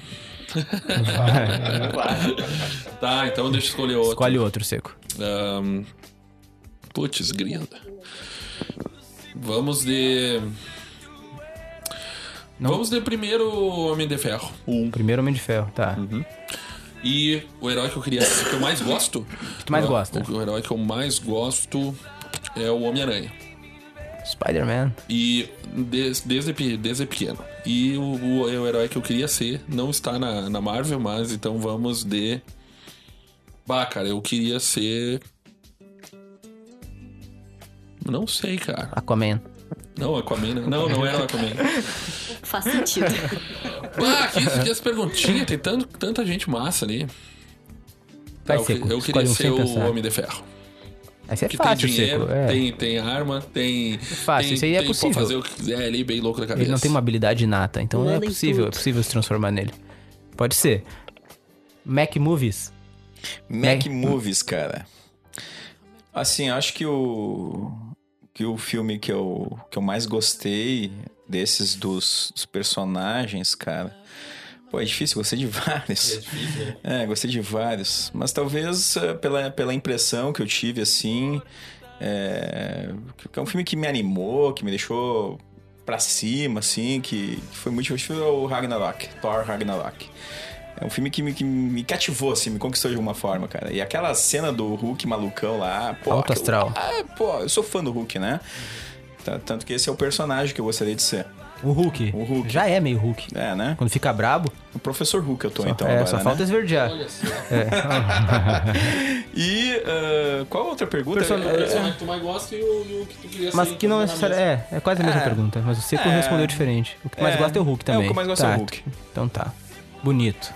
(laughs) Tá, então deixa eu escolher outro.
Escolhe outro, Seco.
Ahn, Putz, grila. Vamos de. Vamos de primeiro Homem de Ferro. Um.
Primeiro Homem de Ferro, tá.
E o herói que eu queria que eu mais gosto.
que tu mais
o-
gosta?
O, o herói que eu mais gosto é o Homem-Aranha.
Spider-Man.
E des- desde, pe- desde pequeno. E o, o, o herói que eu queria ser não está na, na Marvel, mas então vamos de. Bah, cara, eu queria ser. Não sei, cara.
Aquaman.
Não, Aquaman. Não, não, não era Aquaman. (laughs)
Faz sentido. (laughs)
Bah, que, que as perguntinhas, tem tanto, tanta gente massa ali.
Vai,
eu,
Seco.
eu queria ser o
pensar.
Homem de Ferro.
Esse é fácil,
tem dinheiro.
É.
tem, tem arma, tem.
fácil,
tem,
isso aí é
tem
possível.
fazer o que quiser ali, bem louco da cabeça.
Ele não tem uma habilidade inata, então é
Manda
possível, é possível se transformar nele. Pode ser. Mac Movies.
Mac
Mac-
Movies, cara. Assim, acho que o que o filme que eu, que eu mais gostei desses dos, dos personagens, cara. Pô, é difícil, gostei de (laughs) vários. É, gostei de vários. Mas talvez eh, pela, pela impressão que eu tive, assim. É, que é um filme que me animou, que me deixou pra cima, assim, que, que foi muito difícil. Foi o Ragnarok, Thor Ragnarok. É um filme que me, que me cativou, assim, me conquistou de alguma forma, cara. E aquela cena do Hulk malucão lá, pô.
Alto
aquilo-
astral.
Ah, pô, eu sou fã do Hulk, né? Tanto que esse é o personagem que eu gostaria de ser.
O Hulk.
O Hulk.
Já é meio Hulk.
É, né?
Quando fica brabo,
O professor Hulk eu tô,
só,
então,
é,
agora,
só
né?
falta esverdear. (laughs)
E ah, qual a outra pergunta?
Person-
É,
personagem que tu mais gosta e o, e o que tu queria
Mas que não
enquanto
necessariamente. É, é quase a mesma
É.
pergunta. Mas o Seco
É.
respondeu diferente. O que mais
É.
gosta é o Hulk
É, o
também.
que eu mais gosto
tá.
é o Hulk.
Então tá. Bonito.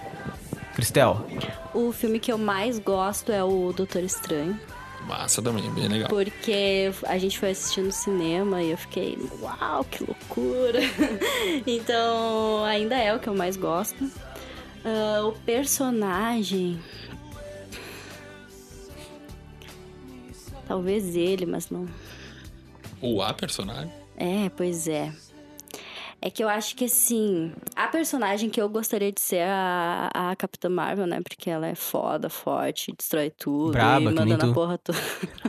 Cristel.
o filme que eu mais gosto é o Doutor Estranho.
Massa também, bem legal.
Porque a gente foi assistir no cinema e eu fiquei, uau, que loucura! (laughs) então, ainda é o que eu mais gosto. Ah, o personagem. Talvez ele, mas não.
O A personagem.
É, pois é. É que eu acho que assim, a personagem que eu gostaria de ser é a, a Capitã Marvel, né? Porque ela é foda, forte, destrói tudo
Braba,
e manda na
tu.
porra toda.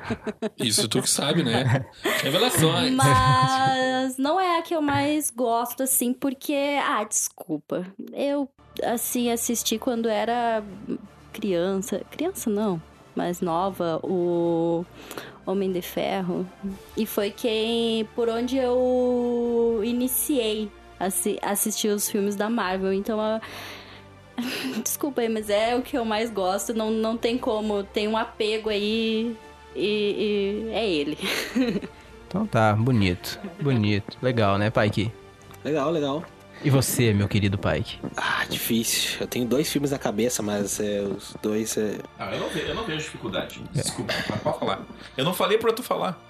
(laughs)
Isso tu que sabe, né? (laughs) Revelações.
Mas não é a que eu mais gosto, assim, porque. Ah, desculpa. Eu, assim, assisti quando era criança. Criança não, mais nova, o Homem de Ferro. E foi quem. por onde eu iniciei a assi- assistir os filmes da Marvel. Então. a- (laughs) Desculpa aí, mas é o que eu mais gosto. Não, não tem como. Tem um apego aí. E, e é ele. (laughs)
Então tá, bonito. Bonito. Legal, né, Pike?
Legal, legal.
E você, meu querido Pike?
Ah, difícil. Eu tenho dois filmes na cabeça, mas é, os dois é.
Ah, eu não, vejo, eu não vejo dificuldade. Desculpa, mas pode falar. Eu não falei pra tu falar.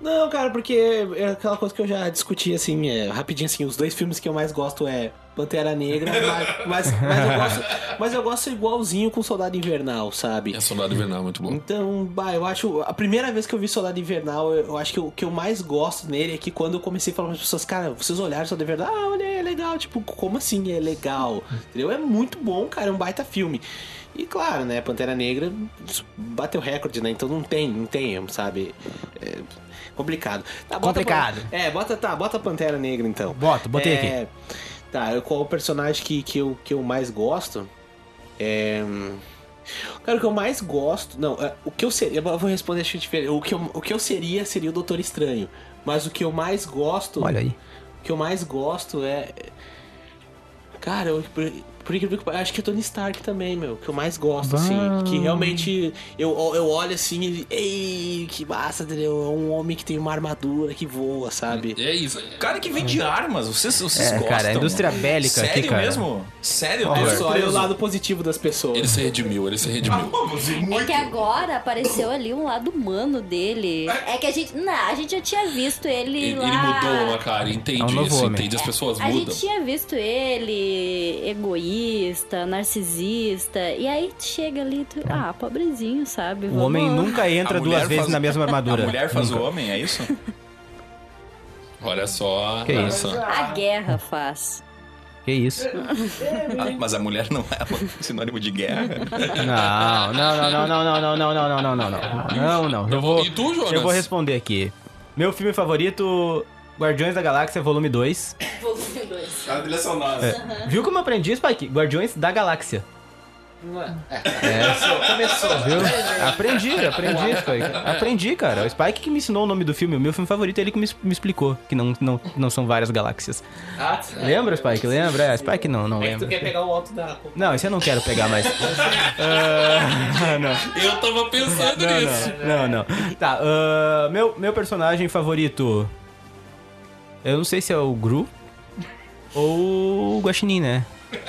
Não, cara, porque é aquela coisa que eu já discuti, assim, é, rapidinho, assim, os dois filmes que eu mais gosto é Pantera Negra, (laughs) mas, mas, mas eu gosto, mas eu gosto igualzinho com Soldado Invernal, sabe?
É Soldado Invernal, muito bom.
Então, bah, eu acho. A primeira vez que eu vi Soldado Invernal, eu, eu acho que o que eu mais gosto nele é que quando eu comecei a falar para as pessoas, cara, vocês olharam Soldado Invernal, ah, olha, é legal. Tipo, como assim é legal? Entendeu? É muito bom, cara, é um baita filme. E claro, né, Pantera Negra bateu recorde, né? Então não tem, não tem, sabe? É complicado. Tá, bota-
Complicado.
é, bota, tá, bota Pantera Negra então.
Bota, botei aqui.
É, Tá, eu- qual o personagem que, que, eu, que eu mais gosto? É. Cara, o que eu mais gosto. Não, é, o que eu seria. Eu vou responder acho que diferente. O que, eu, o que eu seria seria o Doutor Estranho. Mas o que eu mais gosto.
Olha aí.
O que eu mais gosto é. Cara, eu, por, incrível que pareça, acho que é Tony Stark também, meu. Que eu mais gosto,
Bah.
assim. Que realmente eu, eu olho assim e. Ei, que massa, entendeu? É um homem que tem uma armadura que voa, sabe?
É isso.
Cara que vende armas, vocês, vocês
É,
gostam?
cara, a indústria bélica
Sério
aqui, cara.
mesmo? Sério?
Olha,
Eu
É
tô
só olha o lado positivo das pessoas.
Ele se redimiu, ele se redimiu.
É que agora apareceu ali um lado humano dele. É que a gente. Não, a gente já tinha visto ele,
Ele,
lá.
ele mudou, cara, entende
É um
isso,
homem.
entende? As pessoas
A
mudam.
gente tinha visto ele egoísta, egoísta, narcisista. E aí chega ali, tu, ah, pobrezinho, sabe?
O homem
Vamos-
nunca entra
A
duas vezes na mesma
A
armadura.
mulher faz
Nunca.
o homem, é isso?
Olha só,
Que
olha
isso?
só.
A guerra faz.
Que isso?
Ah, mas a mulher não é um sinônimo de guerra.
Não, não, não, não, não, não, não, não, não, não, não, não, não, não. Eu vou,
E tu, Jonas?
eu vou responder aqui. Meu filme favorito, Guardiões da Galáxia, volume 2.
Volume 2.
A trilha sonora.
Viu como eu aprendi, Spike? Guardiões da Galáxia. (laughs)
Começou, começou.
Viu? Aprendi, aprendi, Spike. Aprendi, cara. O Spike que me ensinou o nome do filme. O meu filme favorito é ele que me, me explicou que não, não, não são várias galáxias.
Ah,
Lembra, Spike? Lembra? É, Spike não, não
é que tu
lembra.
quer pegar o alto da...
Não, isso eu não quero pegar mais. (laughs) Ah, não.
Eu tava pensando
Não,
nisso.
não, não, não. Tá, ah, meu, meu personagem favorito. Eu não sei se é o Gru ou o Guaxinim, né? (laughs)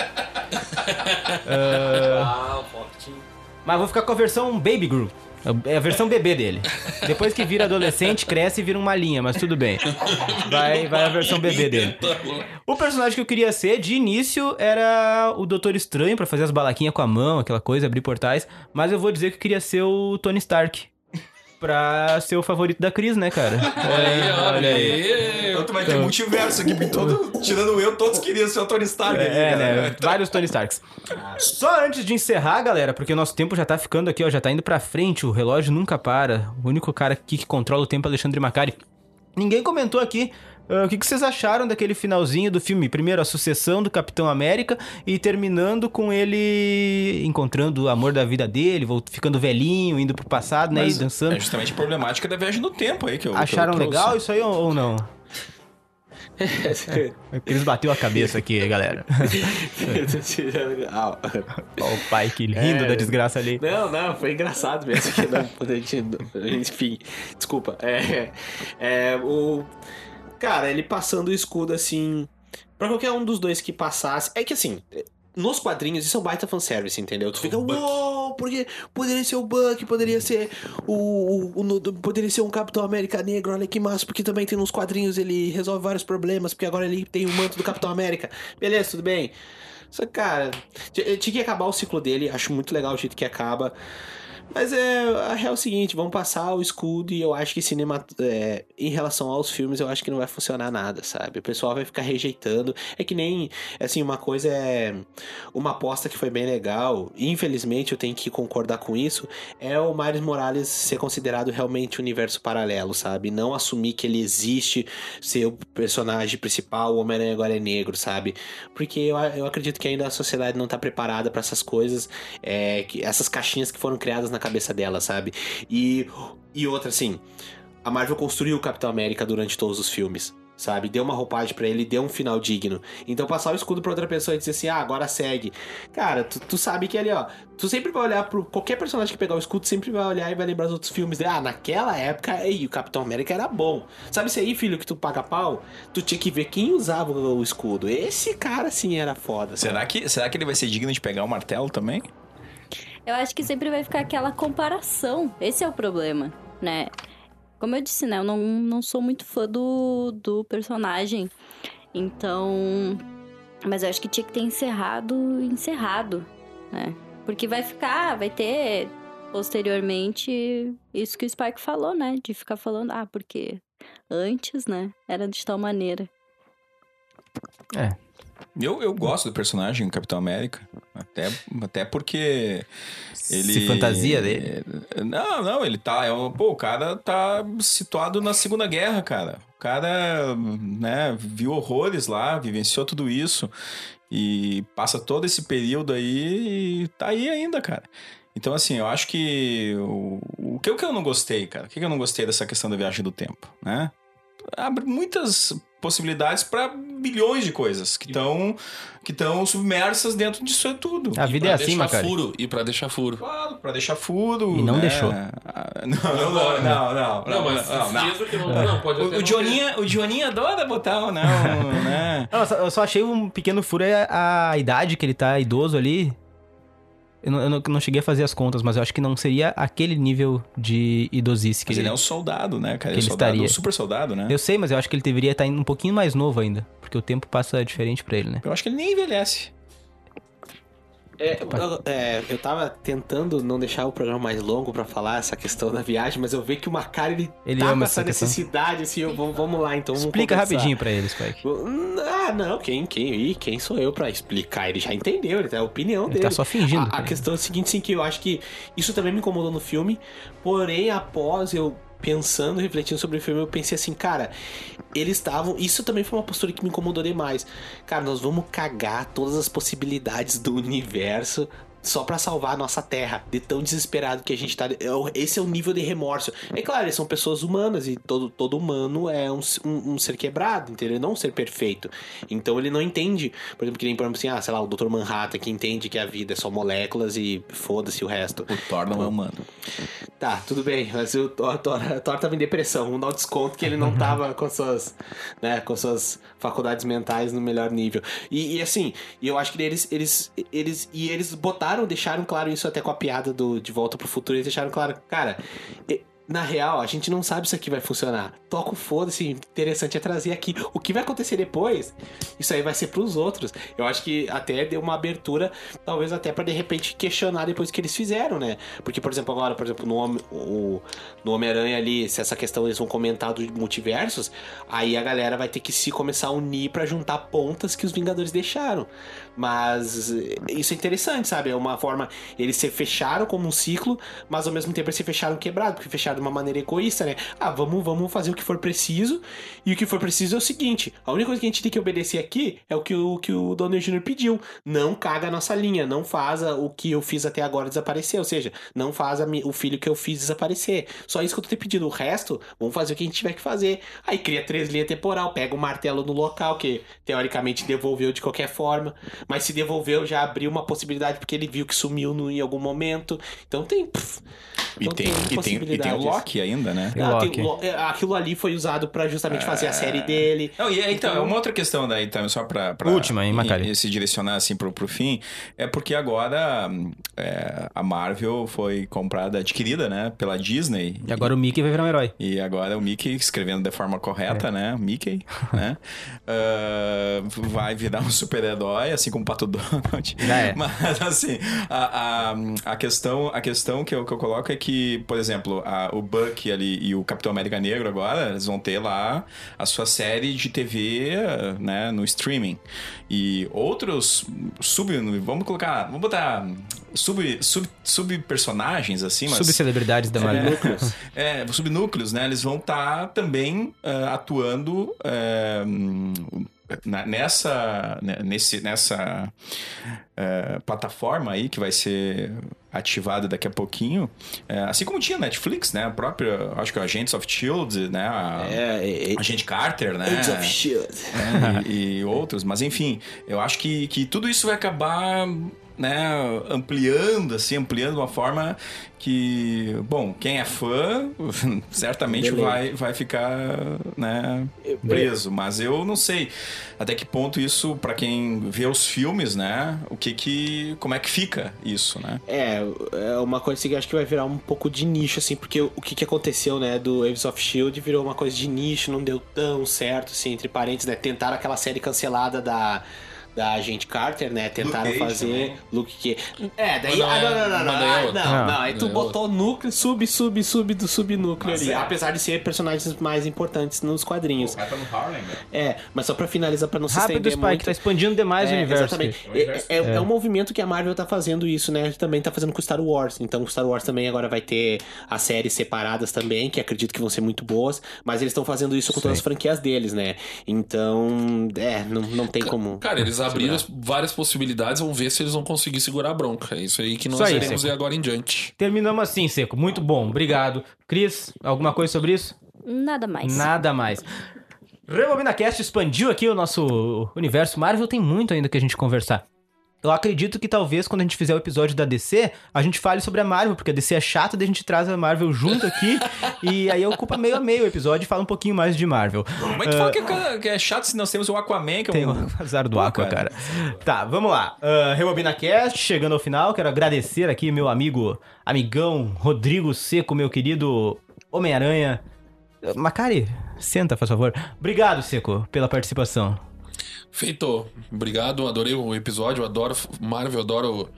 Ah, fortinho.
Mas vou ficar com a versão Baby Gru. É a versão bebê dele. Depois que vira adolescente, cresce e vira uma linha, mas tudo bem. Vai, vai a versão bebê dele. (laughs) O personagem que eu queria ser, de início, era o Doutor Estranho, pra fazer as balaquinhas com a mão, aquela coisa, abrir portais. Mas eu vou dizer que eu queria ser o Tony Stark. Pra ser o favorito da Cris, né, cara? (laughs)
Olha aí, olha aí.
Então tu vai ter multiverso aqui, porque todo, tirando eu, todos queriam ser o Tony Stark. aqui,
É,
cara.
né? Vários Tony Starks. Só antes de encerrar, galera, porque o nosso tempo já tá ficando aqui, ó, já tá indo pra frente, o relógio nunca para. O único cara aqui que controla o tempo é Alexandre Macari. Ninguém comentou aqui ah, o que, que vocês acharam daquele finalzinho do filme. Primeiro, a sucessão do Capitão América e terminando com ele encontrando o amor da vida dele, ficando velhinho, indo pro passado, né, e
Mas
dançando.
É justamente a problemática da viagem no tempo aí que eu que eu
Acharam legal isso aí ou, ou não? (laughs) Eles bateu a cabeça aqui, galera. (laughs) Ó, o pai que rindo
É.
da desgraça ali.
Não, não, foi engraçado mesmo. Que (laughs) não, gente, enfim, desculpa. É, é, o. Cara, ele passando o escudo assim. Pra qualquer um dos dois que passasse. É que assim. Nos quadrinhos, isso é um baita fanservice, entendeu? Tu fica, uou, porque poderia ser o Buck, poderia ser o, o, o Poderia ser um Capitão América negro, olha que massa, porque também tem nos quadrinhos, ele resolve vários problemas, porque agora ele tem o manto do Capitão América. Beleza, tudo bem. Só que, cara, t- tinha que acabar o ciclo dele, acho muito legal o jeito que acaba. Mas é, a real é o seguinte, vamos passar o escudo e eu acho que cinema, é, em relação aos filmes, eu acho que não vai funcionar nada, sabe? O pessoal vai ficar rejeitando. É que nem, assim, uma coisa é uma aposta que foi bem legal, infelizmente eu tenho que concordar com isso, é o Miles Morales ser considerado realmente um universo paralelo, sabe? Não assumir que ele existe, ser o personagem principal, o Homem-Aranha agora é negro, sabe? Porque eu, eu acredito que ainda a sociedade não tá preparada pra essas coisas, é, que, essas caixinhas que foram criadas na cabeça dela, sabe? E, e outra, assim, a Marvel construiu o Capitão América durante todos os filmes. Sabe? Deu uma roupagem pra ele, deu um final digno. Então passar o escudo pra outra pessoa e dizer assim, ah, agora segue. Cara, tu, tu sabe que ali, ó, tu sempre vai olhar pro. Qualquer personagem que pegar o escudo sempre vai olhar e vai lembrar os outros filmes. De, ah, naquela época, ei, o Capitão América era bom. Sabe isso aí, filho, que tu paga pau? Tu tinha que ver quem usava o escudo. Esse cara sim era foda.
Será que, será que ele vai ser digno de pegar o martelo também?
Eu acho que sempre vai ficar aquela comparação. Esse é o problema, né? Como eu disse, né? Eu não, não sou muito fã do, do personagem. Então. Mas eu acho que tinha que ter encerrado, encerrado, né? Porque vai ficar, vai ter posteriormente isso que o Spike falou, né? De ficar falando, ah, porque antes, né? Era de tal maneira.
Eu, eu gosto do personagem Capitão América. Até, até porque ele.
Se fantasia dele.
Não, não, ele tá. É um, pô, o cara tá situado na Segunda Guerra, cara. O cara, né, viu horrores lá, vivenciou tudo isso. E passa todo esse período aí e tá aí ainda, cara. Então, assim, eu acho que. O, o que, eu não gostei, cara? O que, que eu não gostei dessa questão da viagem do tempo, né? Abre muitas possibilidades para bilhões de coisas que estão que estão submersas dentro disso tudo.
A vida é
Pra
assim,
deixar
Macari.
furo. E pra deixar furo.
Claro, pra deixar furo.
E não
né?
deixou. (laughs)
Não, não, não, não, não.
Não, mas
não, não.
mesmo que não, não pode até
O,
não
o, Joninha adora botar o não, (laughs) né?
Não, eu só, eu só achei um pequeno furo é a, a idade que ele tá idoso ali. Eu não, eu não- não cheguei a fazer as contas, mas eu acho que não seria aquele nível de idosice que
Mas ele
ele...
é um soldado, né, cara?
que
Ele é
ele
soldado,
estaria.
um super soldado, né?
Eu sei, mas eu acho que ele deveria estar indo um pouquinho mais novo ainda. Porque o tempo passa diferente pra ele, né?
Eu acho que ele nem envelhece.
É, eu, é, eu tava tentando não deixar o programa mais longo pra falar essa questão da viagem, mas eu vi que o Macari ele,
Ele
tá
ama
com
essa
necessidade, assim, eu- vamos, vamos lá, então vamos
Explica rapidinho pra eles, Spike.
Ah, não, quem, quem, quem sou eu pra explicar? Ele já entendeu, ele tá, é a opinião
Ele
dele.
tá só fingindo,
A, a questão é a seguinte, sim, que eu acho que isso também me incomodou no filme, porém, após eu pensando, refletindo sobre o filme, eu pensei assim, cara, eles estavam. Isso também foi uma postura que me incomodou demais. Cara, nós vamos cagar todas as possibilidades do universo. Só pra salvar a nossa terra, de tão desesperado que a gente tá. É Esse é o nível de remorso. É claro, eles são pessoas humanas e todo, todo humano é um, um, um ser quebrado, entendeu? Não um ser perfeito. Então ele não entende, por exemplo, que nem, por exemplo, assim, ah, sei lá, o Dr. Manhattan que entende que a vida é só moléculas e foda-se o resto.
O Thor não é humano.
Tá, tudo bem, mas o Thor, Thor, Thor tava em depressão. Vamos dar o desconto que ele não (laughs) tava com suas, né, com suas faculdades mentais no melhor nível. E, e assim, eu acho que eles, eles, eles, e eles botaram, deixaram claro isso até com a piada do De Volta pro Futuro, eles deixaram claro, cara, na real, a gente não sabe se aqui vai funcionar. Toca o foda-se, interessante é trazer aqui. O que vai acontecer depois, isso aí vai ser pros outros. Eu acho que até deu uma abertura, talvez até pra de repente questionar depois que eles fizeram, né? Porque, por exemplo, agora, por exemplo, no, Homem- o- no Homem-Aranha ali, se essa questão eles vão comentar dos multiversos, aí a galera vai ter que se começar a unir pra juntar pontas que os Vingadores deixaram. Mas isso é interessante, sabe? É uma forma. Eles se fecharam como um ciclo, mas ao mesmo tempo eles se fecharam quebrado, porque fecharam de uma maneira egoísta, né? Ah, vamos, vamos fazer o que for preciso. E o que for preciso é o seguinte: a única coisa que a gente tem que obedecer aqui é o que o, que o Donald Jr. pediu. Não caga a nossa linha, não faça o que eu fiz até agora desaparecer. Ou seja, não faz a mi- o filho que eu fiz desaparecer. Só isso que eu tô te pedindo. O resto, vamos fazer o que a gente tiver que fazer. Aí cria três linhas temporal, pega o martelo no local, que teoricamente devolveu de qualquer forma. Mas se devolveu, já abriu uma possibilidade porque ele viu que sumiu no, em algum momento. Então tem. pff,
E
então
tem, e, tem, e tem o. Loki ainda, né?
Ah,
Loki.
tem Lo- é, aquilo ali foi usado pra justamente fazer a série dele.
Não, e, então, é uma outra questão daí também, só pra... pra
Última, hein, Macari?
e- e se direcionar assim pro, pro fim, é porque agora é, a Marvel foi comprada, adquirida, né, pela Disney.
E agora o Mickey vai virar um herói.
E agora o Mickey, escrevendo da forma correta, né? Mickey, né? (laughs) ah, vai virar um super-herói, assim como o Pato Donald.
É. (laughs)
Mas, assim, a, a, a, questão, a questão que eu, que eu coloco é que, por exemplo, a- o Buck ali e o Capitão América Negro agora, eles vão ter lá a sua série de TV, né? No streaming. E outros sub... Vamos colocar... Vamos botar sub, sub, sub personagens, assim, mas...
Subcelebridades da Marvel. (laughs)
É, os subnúcleos, né? Eles vão estar também ah, atuando na- nessa, né, nesse, nessa ah, plataforma aí que vai ser ativada daqui a pouquinho. É, assim como tinha Netflix, né? A própria, acho que o Agents of Shield, né? A,
É, é,
Agente Carter, né?
Agents of Shield.
né, e, e outros. Mas enfim, eu acho que, que tudo isso vai acabar né, ampliando, assim, ampliando de uma forma que, bom, quem é fã (laughs) certamente
Beleza.
vai, vai ficar né, preso. Mas eu não sei até que ponto isso, pra quem vê os filmes, né, o que que, como é que fica isso, né?
É, é uma coisa assim que eu acho que vai virar um pouco de nicho, assim, porque o que, que aconteceu, né, do Agents of Shield virou uma coisa de nicho, não deu tão certo, assim, entre parênteses, né? Tentaram aquela série cancelada da. Da Agente Carter, né? Tentaram
Luke Cage
fazer.
também.
Luke que. É, daí. Ah,
é-
não, não, não, não.
é
ah. Não,
Não.
não. Aí tu
é
botou núcleo, sub, sub, sub do subnúcleo ali.
é.
Apesar de ser personagens mais importantes nos quadrinhos.
Vai no Harlem, né?
É, mas só pra finalizar, pra não se
Rápido,
estender
Spike,
muito.
tá expandindo demais o
É,
universo.
Exatamente.
aqui.
É, é- é um movimento que a Marvel tá fazendo isso, né? Também tá fazendo com Star Wars. Então, o Star Wars também agora vai ter as séries separadas também, que acredito que vão ser muito boas. Mas eles estão fazendo isso com todas as franquias deles, né? Então, é, não, não tem como.
Cara, eles abriram várias possibilidades, vamos ver se eles vão conseguir segurar a bronca. É isso aí que nós
aí,
iremos ver agora em diante.
Terminamos assim, Seco. Muito bom, obrigado. Cris, alguma coisa sobre isso?
Nada mais.
Nada mais. Rebobina Cast expandiu aqui o nosso universo Marvel, tem muito ainda que a gente conversar. Eu acredito que talvez quando a gente fizer o episódio da DC, a gente fale sobre a Marvel, porque a DC é chata, daí a gente traz a Marvel junto aqui, e aí ocupa meio a meio o episódio e fala um pouquinho mais de Marvel.
Mas tu fala que é, que é chato se nós temos o Aquaman, que é
Tem
um...
o (laughs) azar do
Pô,
Aqua, cara. Tá, vamos lá. Uh, Rebobina Cast, chegando ao final, quero agradecer aqui meu amigo, amigão, Rodrigo Seco, meu querido Homem-Aranha. Uh, Macari, senta, por favor. Obrigado, Seco, pela participação.
Feito. Obrigado, adorei o episódio, adoro Marvel, adoro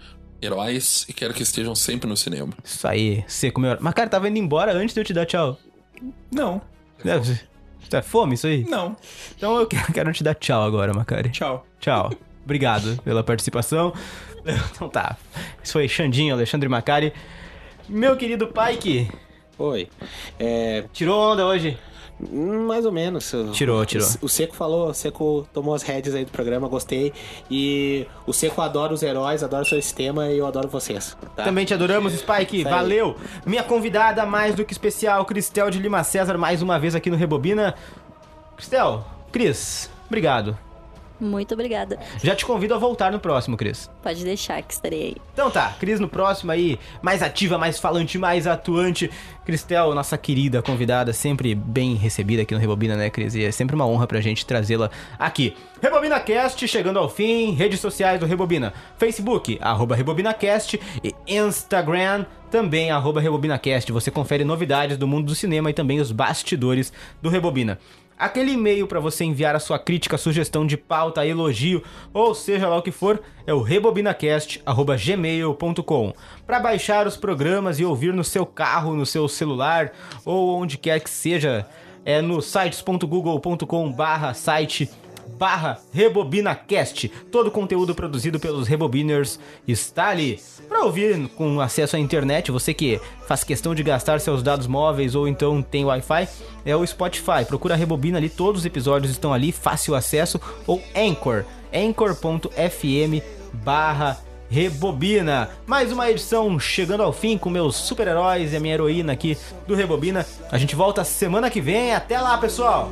heróis e quero que estejam sempre no cinema.
Isso aí, seco meu. Mas, cara, tava indo embora antes de eu te dar tchau.
Não,
É, você- é fome isso aí?
não.
Então eu quero, quero te dar tchau agora, Macari.
Tchau.
Tchau. Obrigado pela participação. (laughs) Então tá. Isso foi Xandinho, Alexandre Macari. Meu querido Pike,
Oi. É,
tirou onda hoje?
Mais ou menos.
Tirou, tirou.
O, o Seco falou, o Seco tomou as rédeas aí do programa, gostei. E o Seco adora os heróis, adora o seu sistema e eu adoro vocês. tá?
Também te adoramos, Spike. Valeu. Minha convidada mais do que especial, Cristel de Lima César, mais uma vez aqui no Rebobina. Cristel, Cris, obrigado.
Muito obrigada.
Já te convido a voltar no próximo, Cris.
Pode deixar que estarei aí.
Então tá, Cris no próximo aí, mais ativa, mais falante, mais atuante. Cristel, nossa querida convidada, sempre bem recebida aqui no Rebobina, né, Cris? E é sempre uma honra pra gente trazê-la aqui. Rebobina Cast, chegando ao fim, redes sociais do Rebobina. Facebook, arroba RebobinaCast e Instagram, também arroba RebobinaCast. Você confere novidades do mundo do cinema e também os bastidores do Rebobina. Aquele e-mail para você enviar a sua crítica, sugestão de pauta, elogio, ou seja lá o que for, é o rebobinacast@gmail.com. Para baixar os programas e ouvir no seu carro, no seu celular ou onde quer que seja, é no sites.google.com/site barra RebobinaCast. Todo o conteúdo produzido pelos Rebobiners está ali. Para ouvir com acesso à internet, você que faz questão de gastar seus dados móveis ou então tem Wi-Fi, é o Spotify. Procura Rebobina ali, todos os episódios estão ali, fácil acesso. Ou Anchor, anchor.fm barra Rebobina. Mais uma edição chegando ao fim com meus super-heróis e a minha heroína aqui do Rebobina. A gente volta semana que vem. Até lá, pessoal!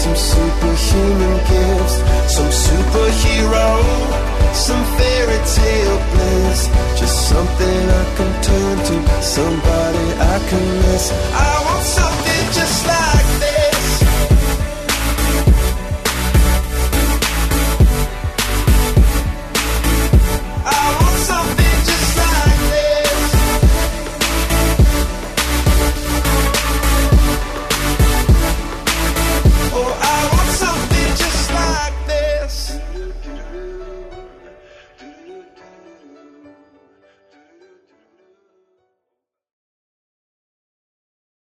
some superhuman gifts, some superhero, some fairy tale bliss. Just something I can turn to, somebody I can miss. I won't